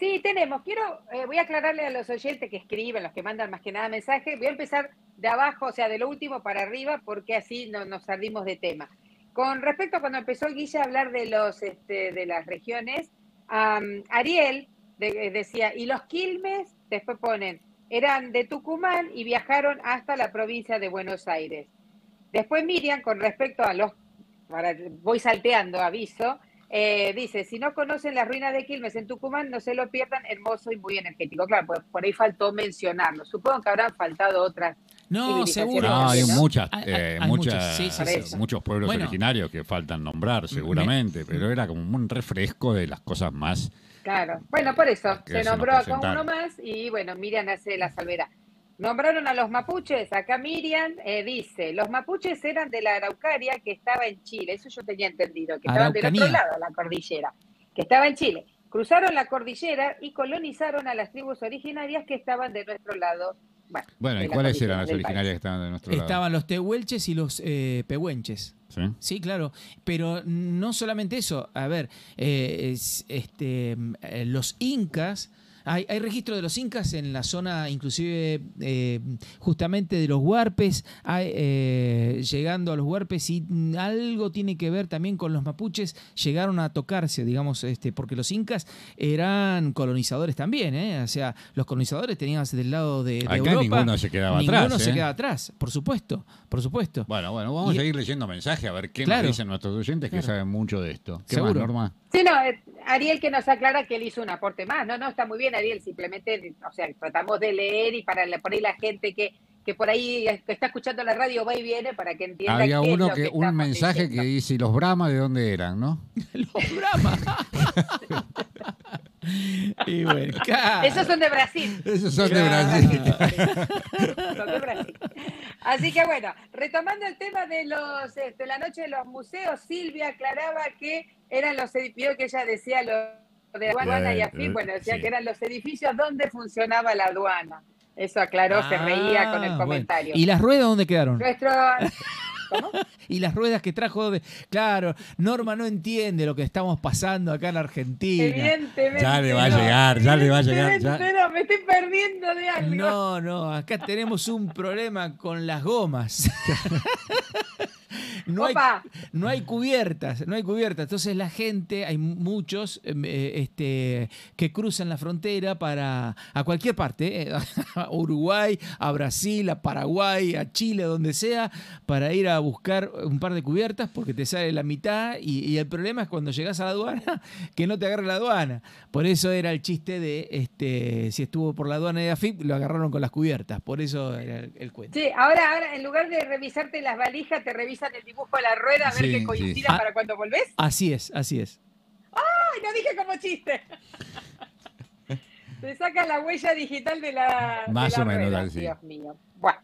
Sí, tenemos. Quiero, eh, voy a aclararle a los oyentes que escriben, los que mandan más que nada mensajes. Voy a empezar de abajo, o sea, de lo último para arriba, porque así no nos salimos de tema. Con respecto a cuando empezó el Guille a hablar de los, este, de las regiones, Ariel de- decía, y los Quilmes, después ponen, eran de Tucumán y viajaron hasta la provincia de Buenos Aires. Después Miriam, con respecto a los, para- voy salteando, aviso, eh, dice, si no conocen las ruinas de Quilmes en Tucumán, no se lo pierdan, hermoso y muy energético. Claro, pues por ahí faltó mencionarlo. Supongo que habrán faltado otras No, seguro. No, hay muchas, eh, hay muchas- muchas, sí, sí, sí, sí. muchos pueblos Bueno. originarios que faltan nombrar seguramente, <laughs> pero era como un refresco de las cosas más. Claro. Bueno, por eso se nombró acá presentaron. uno más y bueno, Miriam hace la salvedad. Nombraron a los mapuches. Acá Miriam eh, dice, los mapuches eran de la Araucaria que estaba en Chile. Eso yo tenía entendido, que estaban del otro lado de la cordillera, que estaba en Chile. Cruzaron la cordillera y colonizaron a las tribus originarias que estaban de nuestro lado. Bueno, ¿y la cuáles eran las originarias que estaban de nuestro lado? Estaban los tehuelches y los eh, pehuenches. ¿Sí? Sí, claro, pero no solamente eso. A ver, eh, es- este, eh, los incas, hay, hay registro de los incas en la zona, inclusive eh, justamente de los huarpes, hay, eh, llegando a los huarpes y algo tiene que ver también con los mapuches, llegaron a tocarse, digamos, este, porque los incas eran colonizadores también, ¿eh? o sea, los colonizadores tenían del lado de, de Acá Europa. ninguno se quedaba ninguno atrás, se ¿eh? queda atrás, por supuesto, por supuesto. Bueno, bueno, vamos Y- a seguir leyendo mensajes a ver qué Claro. nos dicen nuestros oyentes que saben mucho de esto. ¿Qué Seguro. más, Norma? Sí, no, eh, Ariel que nos aclara que él hizo un aporte más. No, no, está muy bien, Ariel. Simplemente, o sea, tratamos de leer y para por ahí la gente que, que por ahí que está escuchando la radio va y viene para que entienda. Había qué es uno lo que, un mensaje diciendo. que dice, ¿y los Brahma de dónde eran, no? <laughs> <laughs> Los Brahma. y bueno, claro. Esos son de Brasil. Esos son de. Brasil. <laughs> Son de Brasil. Así que bueno, retomando el tema de los este, la noche de los museos, Silvia aclaraba que eran los edificios que ella decía los de aduana y afín, bueno, decía sí. que eran los edificios donde funcionaba la aduana. Eso aclaró, se reía con el Ah, bueno. comentario. ¿Y las ruedas dónde quedaron? Nuestro <laughs> ¿Cómo? Y las ruedas que trajo de... Claro, Norma no entiende lo que estamos pasando acá en Argentina. Evidentemente. Ya le va a llegar, ya le va a llegar, ya. No, me estoy perdiendo de algo. No, no, acá tenemos un problema con las gomas. <laughs> <laughs> No hay, no hay cubiertas, no hay cubiertas. Entonces la gente, hay muchos em, eh, este, que cruzan la frontera para a cualquier parte, eh, <laughs> a Uruguay, a Brasil, a Paraguay, a Chile, donde sea, para ir a buscar un par de cubiertas porque te sale la mitad y, y el problema es cuando llegas a la aduana <laughs> que no te agarre la aduana. Por eso era el chiste de este si estuvo por la aduana de AFIP, lo agarraron con las cubiertas. Por eso era el, el cuento. Sí, ahora, ahora en lugar de revisarte las valijas, te revisan el dibujo de la rueda a ver Sí, que sí. coincida Ah. para cuando volvés. Así es, así es. ¡Ay, lo dije como chiste! <laughs> Te sacan la huella digital de la. de Más la o menos rueda, así. Dios mío. Bueno.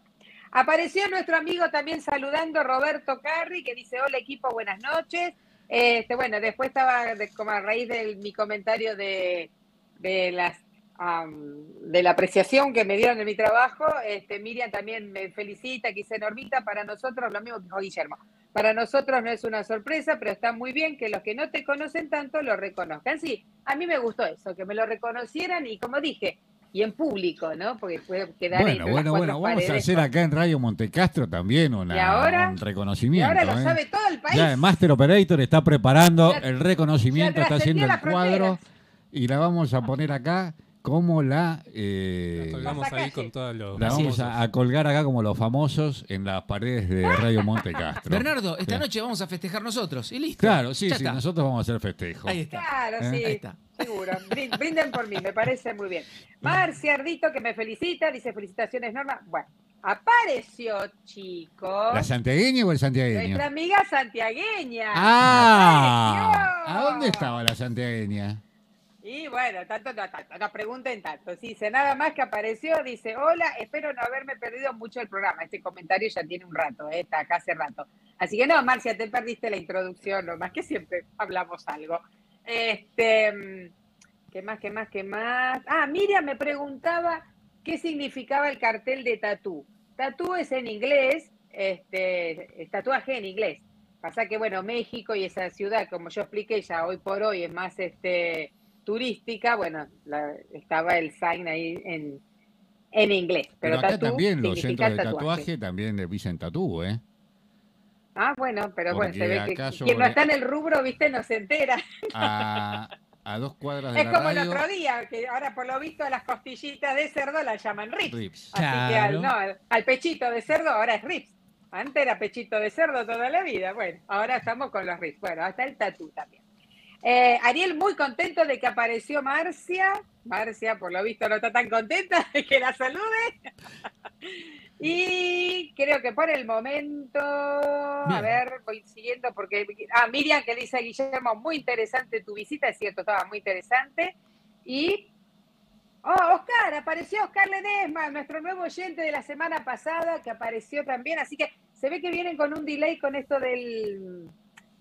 Apareció nuestro amigo también saludando, Roberto Carri, que dice: Hola equipo, buenas noches. Este, bueno, después estaba de- como a raíz de mi comentario de, de las de la apreciación que me dieron en mi trabajo, este, Miriam también me felicita, que dice Normita, para nosotros, lo mismo que dijo Guillermo, para nosotros no es una sorpresa, pero está muy bien que los que no te conocen tanto lo reconozcan. Sí, a mí me gustó eso, que me lo reconocieron y como dije, y en público, ¿no? Porque puede quedar Bueno, bueno, bueno, vamos a paredes hacer con- acá en Radio Montecastro también una, Y ahora- un Y reconocimiento. ahora lo ¿eh? sabe todo el país. Ya el Master Operator está preparando Ya- el reconocimiento, está haciendo el cuadro fronteras. y la vamos a poner acá como la... eh, Colgamos ahí con todos los la vamos a, a colgar acá como los famosos en las paredes de Radio Montecastro. <laughs> Bernardo, esta Sí. noche vamos a festejar nosotros. Y listo. Claro, sí, Ya sí, está. nosotros vamos a hacer festejo. Ahí está. Claro, ¿Eh? sí. Ahí está. Seguro. Brin- Brinden por mí, me parece muy bien. Marcia Ardito, que me felicita, dice felicitaciones, Norma. Bueno, apareció, chicos, ¿La santiagueña o el santiagueño? nuestra amiga santiagueña. Ah, Apareció. ¿a dónde estaba la santiagueña? Y bueno, tanto no, tanto, no pregunten tanto. Sí, dice nada más que apareció, dice, hola, espero no haberme perdido mucho el programa. Este comentario ya tiene un rato, ¿eh? está acá hace rato. Así que no, Marcia, te perdiste la introducción, lo más que siempre hablamos algo. Este, ¿qué más, qué más, qué más? Ah, Miriam me preguntaba qué significaba el cartel de tatú. Tatú es en inglés, este, es tatuaje en inglés. Pasa que, bueno, México y esa ciudad, como yo expliqué ya hoy por hoy, es más este, turística, bueno, la- estaba el sign ahí en, en inglés. Pero, Pero acá también los centros de tatuaje. tatuaje también le dicen tatú, ¿eh? Ah, bueno, pero bueno, se ve que quien no está en el rubro, viste, no se entera. A, a dos cuadras de Es la como el radio. otro día, que ahora por lo visto a las costillitas de cerdo las llaman rips. Rips. Así que al, no, al- al pechito de cerdo ahora es rips. Antes era pechito de cerdo toda la vida. Bueno, ahora estamos con los rips. Bueno, hasta el tatú también. Eh, Ariel muy contento de que apareció Marcia. Marcia, por lo visto, no está tan contenta <laughs> de que la salude. y creo que por el momento, a ver, voy siguiendo porque, ah, Miriam que dice, Guillermo, muy interesante tu visita, es cierto, estaba muy interesante. Y, oh, Oscar, apareció Oscar Ledesma, nuestro nuevo oyente de la semana pasada, que apareció también, así que se ve que vienen con un delay con esto del,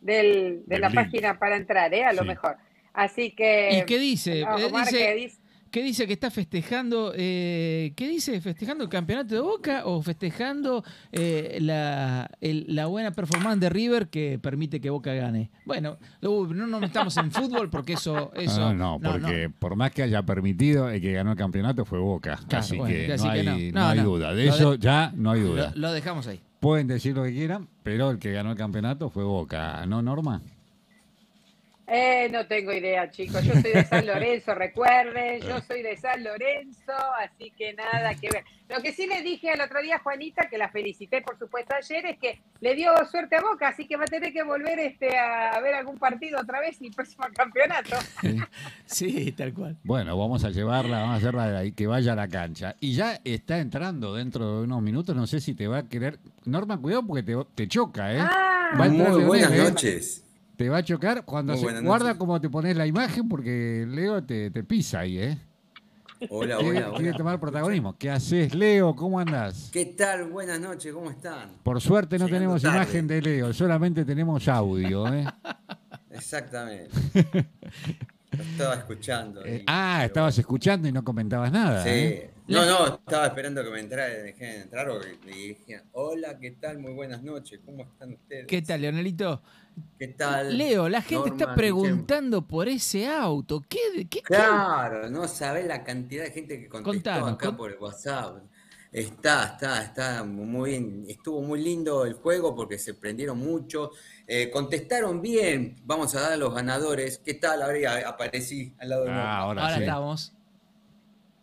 del- de Del la link. página para entrar, ¿eh? A lo Sí. mejor. Así que... ¿Y qué dice? Eh, Omar, dice- que dice- ¿Qué dice que está festejando? eh, ¿Qué dice? ¿Festejando el campeonato de Boca o festejando eh, la, el- la buena performance de River que permite que Boca gane? Bueno, no nos metamos en fútbol porque eso... <laughs> eso no, no, porque por más que haya permitido, el que ganó el campeonato fue Boca. Claro, así bueno, que, así no, que hay, no. no No, hay no. duda. De Lo eso de- ya no hay duda. Lo, lo dejamos ahí. Pueden decir lo que quieran, pero el que ganó el campeonato fue Boca, ¿no, Norma? Eh, no tengo idea, chicos. Yo soy de San <laughs> Lorenzo, recuerden, yo soy de San Lorenzo, así que nada que ver. Lo que sí le dije el otro día a Juanita, que la felicité por supuesto ayer, es que le dio suerte a Boca, así que va a tener que volver este, a ver algún partido otra vez en el próximo campeonato. Sí. Tal cual. Bueno, vamos a llevarla, vamos a hacerla de ahí, que vaya a la cancha. Y ya está entrando dentro de unos minutos, no sé si te va a querer. Norma, cuidado porque te, te choca, ¿eh? Ah, Muy buenas ¿eh? noches. Te va a chocar cuando Muy se guarda noches. cómo te pones la imagen porque Leo te, te pisa ahí, ¿eh? Hola, Quiere, hola, quiere hola. tomar protagonismo. ¿Qué haces, Leo? ¿Cómo andás? ¿Qué tal? Buenas noches, ¿cómo están? Por suerte no Llegando tenemos tarde. imagen de Leo, solamente tenemos audio, ¿eh? <laughs> Exactamente. <laughs> Lo estaba escuchando. Eh, ah, pero- estabas escuchando y no comentabas nada. Sí. ¿eh? No, no, estaba esperando que me entrara, dejen entrar porque me dijeron, hola, ¿qué tal? Muy buenas noches, ¿cómo están ustedes? ¿Qué tal, Leonelito? ¿Qué tal? Leo, la gente está preguntando por ese auto. ¿Qué? qué, qué- Claro, no sabés la cantidad de gente que contestó Contanos, acá por el WhatsApp. Está, está, está muy bien. Estuvo muy lindo el juego porque se prendieron mucho. Eh, contestaron bien. Vamos a dar a los ganadores. ¿Qué tal? Ahora aparecí al lado de Ah, ahora, Ahora sí. estamos.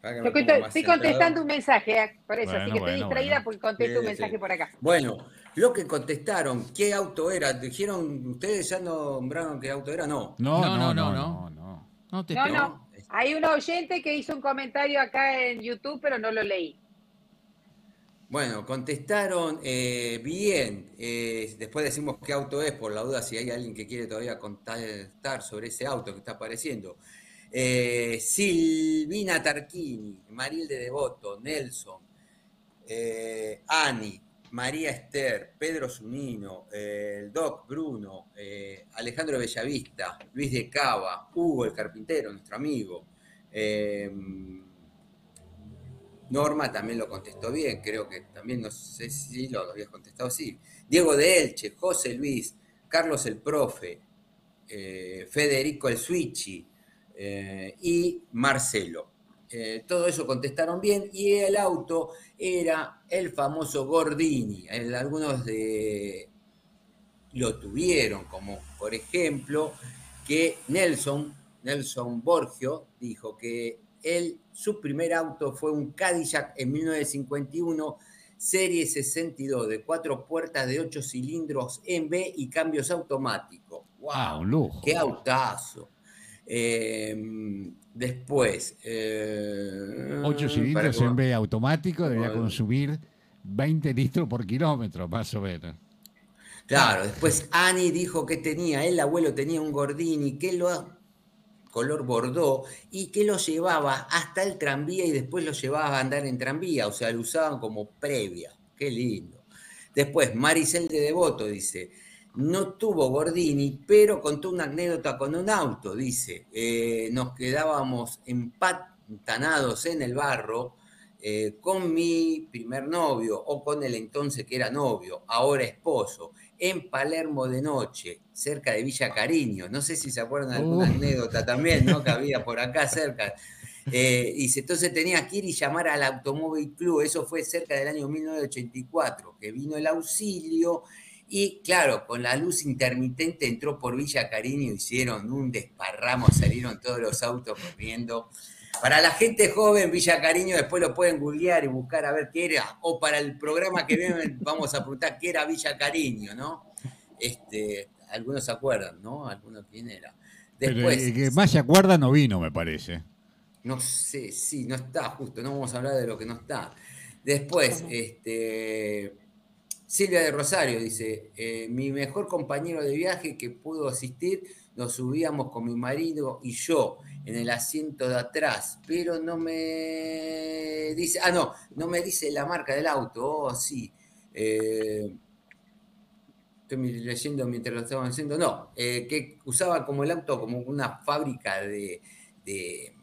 Yo estoy, contestando un mensaje, eh, por eso, así que bueno, estoy distraída bueno. porque contesto un mensaje sí. por acá. Bueno, lo que contestaron, ¿qué auto era? ¿Dijeron, ustedes ya nombraron qué auto era? No. No, No, no, no, no, no, no, no. No te No, espero. no. Hay un oyente que hizo un comentario acá en YouTube, pero no lo leí. Bueno, contestaron eh, bien. eh, después decimos qué auto es, por la duda, si hay alguien que quiere todavía contestar sobre ese auto que está apareciendo. Eh, Silvina Tarquini, Marilde Devoto, Nelson, eh, Ani, María Esther, Pedro Zunino, eh, el Doc Bruno, eh, Alejandro Bellavista, Luis de Cava, Hugo el Carpintero, nuestro amigo. eh, Norma también lo contestó bien, creo que también, no sé si lo habías contestado, sí. Diego de Elche, José Luis, Carlos el Profe, eh, Federico el Switchi eh, y Marcelo. Eh, todo eso contestaron bien y el auto era el famoso Gordini. El- algunos de, lo tuvieron, como por ejemplo que Nelson, Nelson Borgio, dijo que él, su primer auto fue un Cadillac en 1951, serie 62, de cuatro puertas de ocho cilindros en B y cambios automáticos. ¡Wow! Ah, un lujo. ¡Qué autazo! Eh, después... eh, 8 para cilindros en B automático debería Bueno. consumir 20 litros por kilómetro, más o menos. Claro, después Ani dijo que tenía, el abuelo tenía un Gordini que lo color bordó y que lo llevaba hasta el tranvía y después lo llevaba a andar en tranvía, o sea, lo usaban como previa. Qué lindo. Después, Maricel de Devoto dice, no tuvo Gordini, pero contó una anécdota con un auto, dice, eh, nos quedábamos empantanados en el barro eh, con mi primer novio o con el entonces que era novio, ahora esposo, en Palermo de noche, cerca de Villa Cariño. No sé si se acuerdan de alguna Uh. anécdota también, ¿no? Que había por acá cerca. Eh, dice, entonces tenía que ir y llamar al Automóvil Club, eso fue cerca del año 1984, que vino el auxilio y claro, con la luz intermitente entró por Villa Cariño, hicieron un desparramo, salieron todos los autos corriendo. Para la gente joven, Villa Cariño, después lo pueden googlear y buscar a ver qué era. O para el programa que viene, <laughs> vamos a preguntar qué era Villa Cariño, ¿no? Este, algunos se acuerdan, ¿no? Algunos quién era. Pero Después, el que más se acuerda no vino, me parece. no sé, sí, no está justo, no vamos a hablar de lo que no está. Después, este, Silvia de Rosario dice, eh, mi mejor compañero de viaje que pudo asistir, nos subíamos con mi marido y yo en el asiento de atrás, pero no me dice, ah, no, no me dice la marca del auto, oh, sí. Eh, estoy leyendo mientras lo estaban haciendo, no, eh, que usaba como el auto como una fábrica de, de,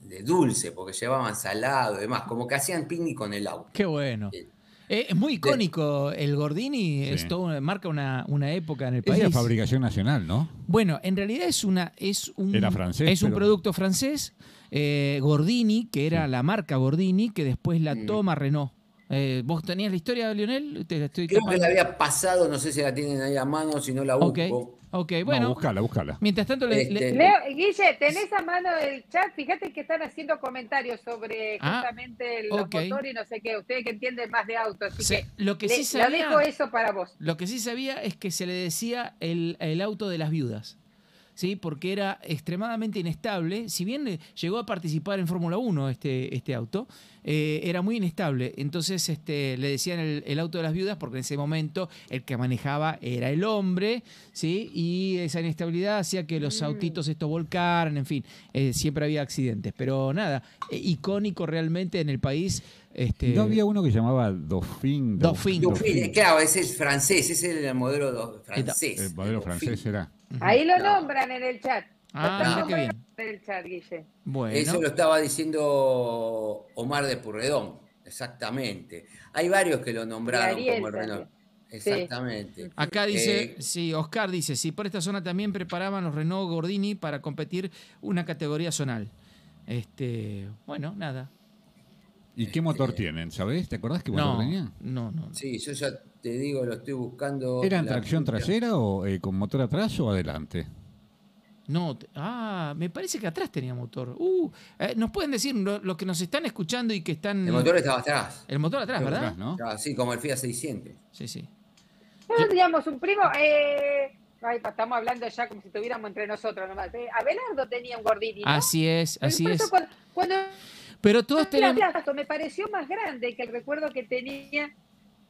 de dulce, porque llevaban salado y demás, como que hacían picnic con el auto. Qué bueno. Eh, Eh, es muy icónico el Gordini, Sí. es todo- marca una, una época en el Es país. la fabricación nacional, ¿no? Bueno, en realidad es una es un Era francés, es un pero- producto francés, eh, Gordini, que era la marca Gordini, que después la Mm. toma Renault. Eh, ¿Vos tenías la historia, Lionel? Te la estoy Creo que la había pasado, no sé si la tienen ahí a mano, si no la busco. ok, Bueno, bueno. búscala, búscala. mientras tanto, le- Este, le- Leo, Guille, tenés a mano el chat, fíjate que están haciendo comentarios sobre Ah, justamente el motor y no sé qué, ustedes que entienden más de autos, así se- que lo que le- sí sabía, dejo eso para vos. lo que sí sabía es que se le decía el, el auto de las viudas. ¿Sí? Porque era extremadamente inestable. Si bien llegó a participar en Fórmula 1 este, este auto, eh, era muy inestable. Entonces este, le decían el, el auto de las viudas porque en ese momento el que manejaba era el hombre, ¿sí? Y esa inestabilidad hacía que los autitos estos volcaran, en fin, eh, siempre había accidentes. Pero nada, eh, icónico realmente en el país. Este, ¿No había uno que llamaba Dauphin? Dauphin. Dauphin, claro, ese es francés, ese es el modelo francés. El modelo Dauphin. francés era. Ahí lo No. nombran en el chat. Ah, qué bien. En el chat, Guille. Bueno. Eso lo estaba diciendo Omar de Purredón, exactamente. Hay varios que lo nombraron Ariel como el también. Renault. Exactamente. Acá dice, Eh, sí, Oscar dice, sí, por esta zona también preparaban los Renault Gordini para competir una categoría zonal. Este, bueno, nada. ¿Y qué motor tienen? ¿Sabés? ¿Te acordás qué motor No, tenían? no, no. Sí, yo ya te digo, lo estoy buscando. ¿Eran la tracción trasera o eh, con motor atrás o adelante? No, ah, me parece que atrás tenía motor. Uh, eh, nos pueden decir lo- los que nos están escuchando y que están El motor estaba atrás. el motor atrás, ¿verdad? atrás, ¿no? Ah, Sí, como el Fiat 600. Sí, sí. Nosotros teníamos un primo, eh, ay, estamos hablando ya como si estuviéramos entre nosotros nomás. eh. Abelardo tenía un Gordini, ¿no? Así es, así es. Cuando, cuando Pero todos tenemos me pareció más grande que el recuerdo que tenía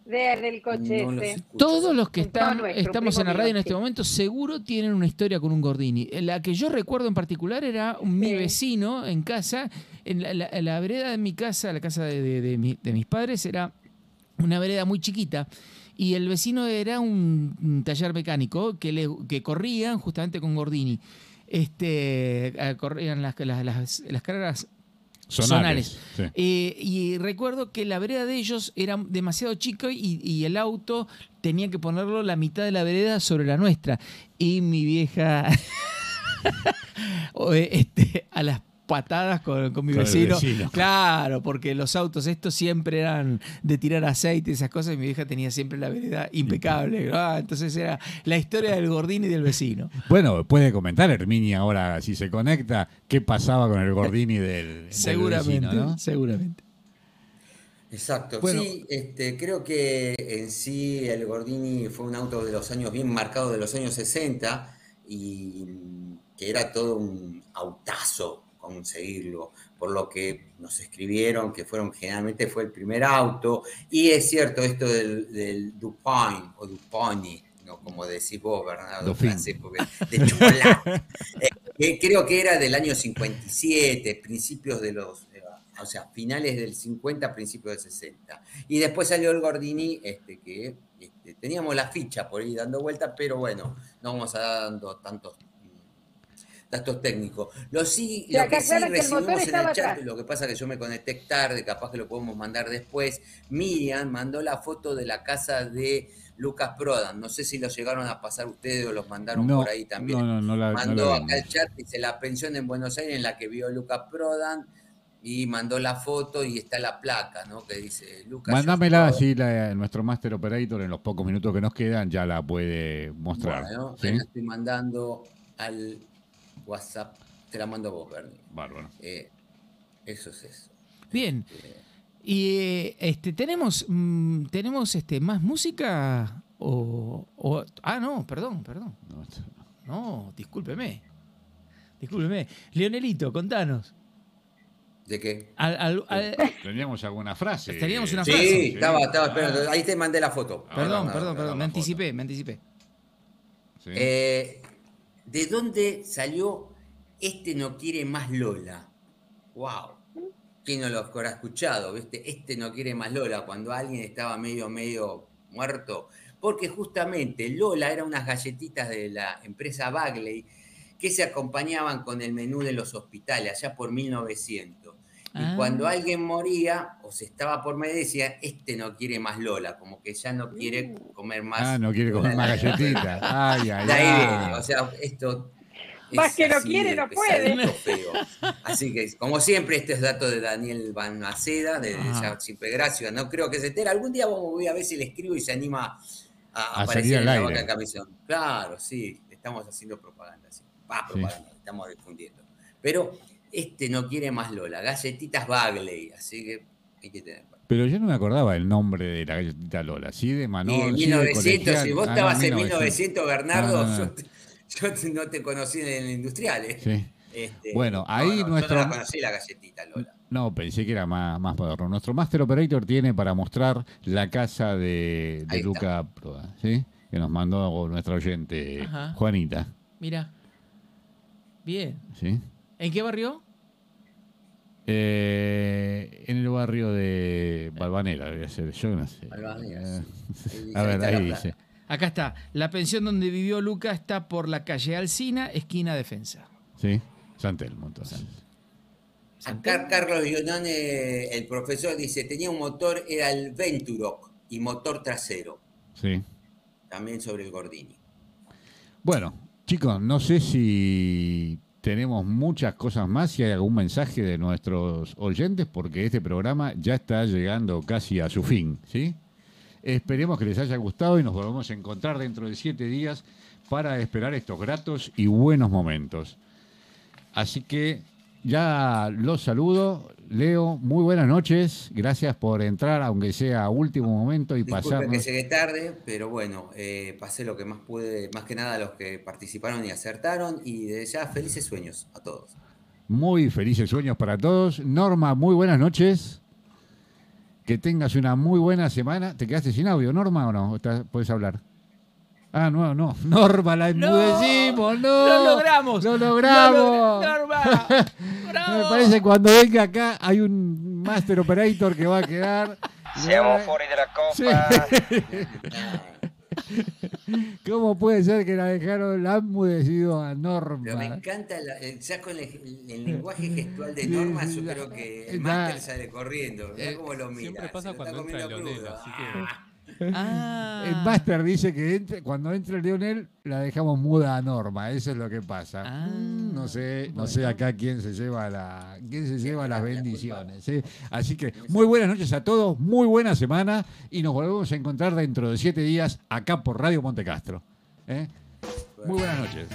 de- del coche No ese. Todos los que están, nuestro, estamos en la radio en este sí. momento seguro tienen una historia con un Gordini. La que yo recuerdo en particular era un- mi Sí. vecino en casa, en la, la- la vereda de mi casa, la casa de, de- de mi- de mis padres, era una vereda muy chiquita. Y el vecino era un, un taller mecánico que, le, que corrían justamente con Gordini. Este, corrían las, las, las- las carreras Sonales. Sí. eh, y recuerdo que la vereda de ellos era demasiado chica y, y el auto tenía que ponerlo la mitad de la vereda sobre la nuestra. Y mi vieja, <laughs> este, a las patadas con, con mi Con vecino. vecino. Claro, porque los autos estos siempre eran de tirar aceite y esas cosas y mi vieja tenía siempre la vereda impecable. Ah, entonces era la historia del gordín y del vecino. Bueno, puede comentar Herminia ahora, si se conecta, qué pasaba con el Gordini del, del Seguramente, vecino, ¿no? seguramente. Exacto. Bueno. Sí, este, creo que en sí el Gordini fue un auto de los años bien marcado de los años 60 y que era todo un autazo conseguirlo, por lo que nos escribieron que fueron generalmente fue el primer auto y es cierto esto del, del Dupin o Duponi, ¿no? como decís vos, Bernardo, francés, porque de chocolate. <laughs> Eh, creo que era del año 57, principios de los, eh, o sea, finales del 50, principios del 60. Y después salió el Gordini, este, que este, teníamos la ficha por ahí dando vuelta, pero bueno, no vamos a dar dando tantos datos técnicos. Lo, sí, lo que sí que el recibimos en el chat, atrás. lo que pasa es que yo me conecté tarde, capaz que lo podemos mandar después. Miriam mandó la foto de la casa de Lucas Prodan. No sé si lo llegaron a pasar ustedes o los mandaron No, por ahí también. no, no, no la, no la mandó vimos. acá el chat, dice la pensión en Buenos Aires en la que vio Lucas Prodan y mandó la foto y está la placa, ¿no? Que dice Lucas. Mándamela así la- nuestro Master Operator en los pocos minutos que nos quedan ya la puede mostrar. Bueno, la estoy mandando al WhatsApp. Te la mando a vos, Bernie. Bárbaro. Eh, eso es eso. Bien. Eh, Y eh, este tenemos mm, tenemos este más música o, o- ah no, perdón, perdón. No, discúlpeme. Discúlpeme. Leonelito, contanos. ¿De qué? Al- al- al- Teníamos alguna frase. Teníamos una Sí, frase. estaba, estaba esperando. Ahí te mandé la foto. perdón, perdón, perdón, me foto. anticipé, me anticipé. Sí. Eh, ¿De dónde salió Este no quiere más Lola? ¡Wow! ¿Quién no lo habrá escuchado? ¿Viste? Este no quiere más Lola, cuando alguien estaba medio, medio muerto. Porque justamente Lola eran unas galletitas de la empresa Bagley que se acompañaban con el menú de los hospitales allá por 1900. Y Ah. cuando alguien moría o se estaba por morir, decía, este no quiere más Lola, como que ya no quiere comer más. Ah, no quiere comer más galletitas. <laughs> Ay, ay, De ahí ay. viene, o sea, esto. Más es que no quiere, de no puede. feo. Así que, como siempre, este es dato de Daniel Van Maceda, de Ajá. Siempre Gracia. No creo que se entere. Algún día vamos- voy a ver si le escribo y se anima a, A aparecer salir en al la vaca en camisón. Claro, sí, estamos haciendo propaganda. Sí. Ah, Sí. propaganda, estamos difundiendo. Pero este no quiere más Lola, galletitas Bagley, así que hay que tener. Pero yo no me acordaba el nombre de la galletita Lola. Sí, de Y Manol. en sí, de 1900, colegial. si vos Ah, no, estabas en 1900, Bernardo, No, no, no. Yo, no te conocí en el industrial. ¿eh? Sí. Este, Bueno, no, ahí no, nuestro- Yo no la conocí la galletita, Lola. No, pensé que era más, más moderno. Nuestro Master Operator tiene para mostrar la casa de, de. Luca Proda, ¿sí? Que nos mandó nuestra oyente Ajá. Juanita, Mira. Bien. ¿sí? ¿En qué barrio? Eh, en el barrio de Balvanera, debe ser. Yo no sé. Balvanera, Eh, sí. <laughs> A ver, Está ahí dice. Acá está. La pensión donde vivió Luca está por la calle Alcina, esquina Defensa. ¿Sí? San Telmo, entonces. Acá Carlos Guionone, el profesor, dice, tenía un motor, era el Venturoc y motor trasero, Sí. también sobre el Gordini. Bueno, chicos, no sé si tenemos muchas cosas más, si hay algún mensaje de nuestros oyentes, porque este programa ya está llegando casi a su fin, ¿sí? Esperemos que les haya gustado y nos volvemos a encontrar dentro de siete días para esperar estos gratos y buenos momentos. Así que ya los saludo. Leo, muy buenas noches. Gracias por entrar, aunque sea a último momento, y pasarnos. que llegué tarde, pero bueno, eh, pasé lo que más pude, más que nada a los que participaron y acertaron, y desde ya felices sueños a todos. Muy felices sueños para todos. Norma, muy buenas noches. Que tengas una muy buena semana. ¿Te quedaste sin audio, Norma, o no? ¿Estás- ¿Puedes hablar? Ah, no, no. Norma, la enmudecimos, no. ¡Lo logramos! ¡Lo logramos! ¡Lo logra- Norma! <laughs> Me ¡Bravo! parece que cuando venga acá hay un Master Operator que va a quedar. Siamo fuori della coppa. <laughs> ¿Cómo puede ser que la dejaron la han mudecido a Norma? Pero me encanta, la- el- ya con el, el lenguaje gestual de Norma, yo la- creo que la- el máster sale corriendo. Mirá eh, cómo lo mira. Siempre pasa cuando entra comiendo Leonel, así que- Ah. El Master dice que entre- cuando entra el Lionel la dejamos muda a Norma, eso es lo que pasa. Ah. Mm, no sé, no sé acá quién se lleva la, quién se lleva las bendiciones. ¿sí? Así que muy buenas noches a todos, muy buena semana y nos volvemos a encontrar dentro de siete días acá por Radio Montecastro. ¿eh? Muy buenas noches.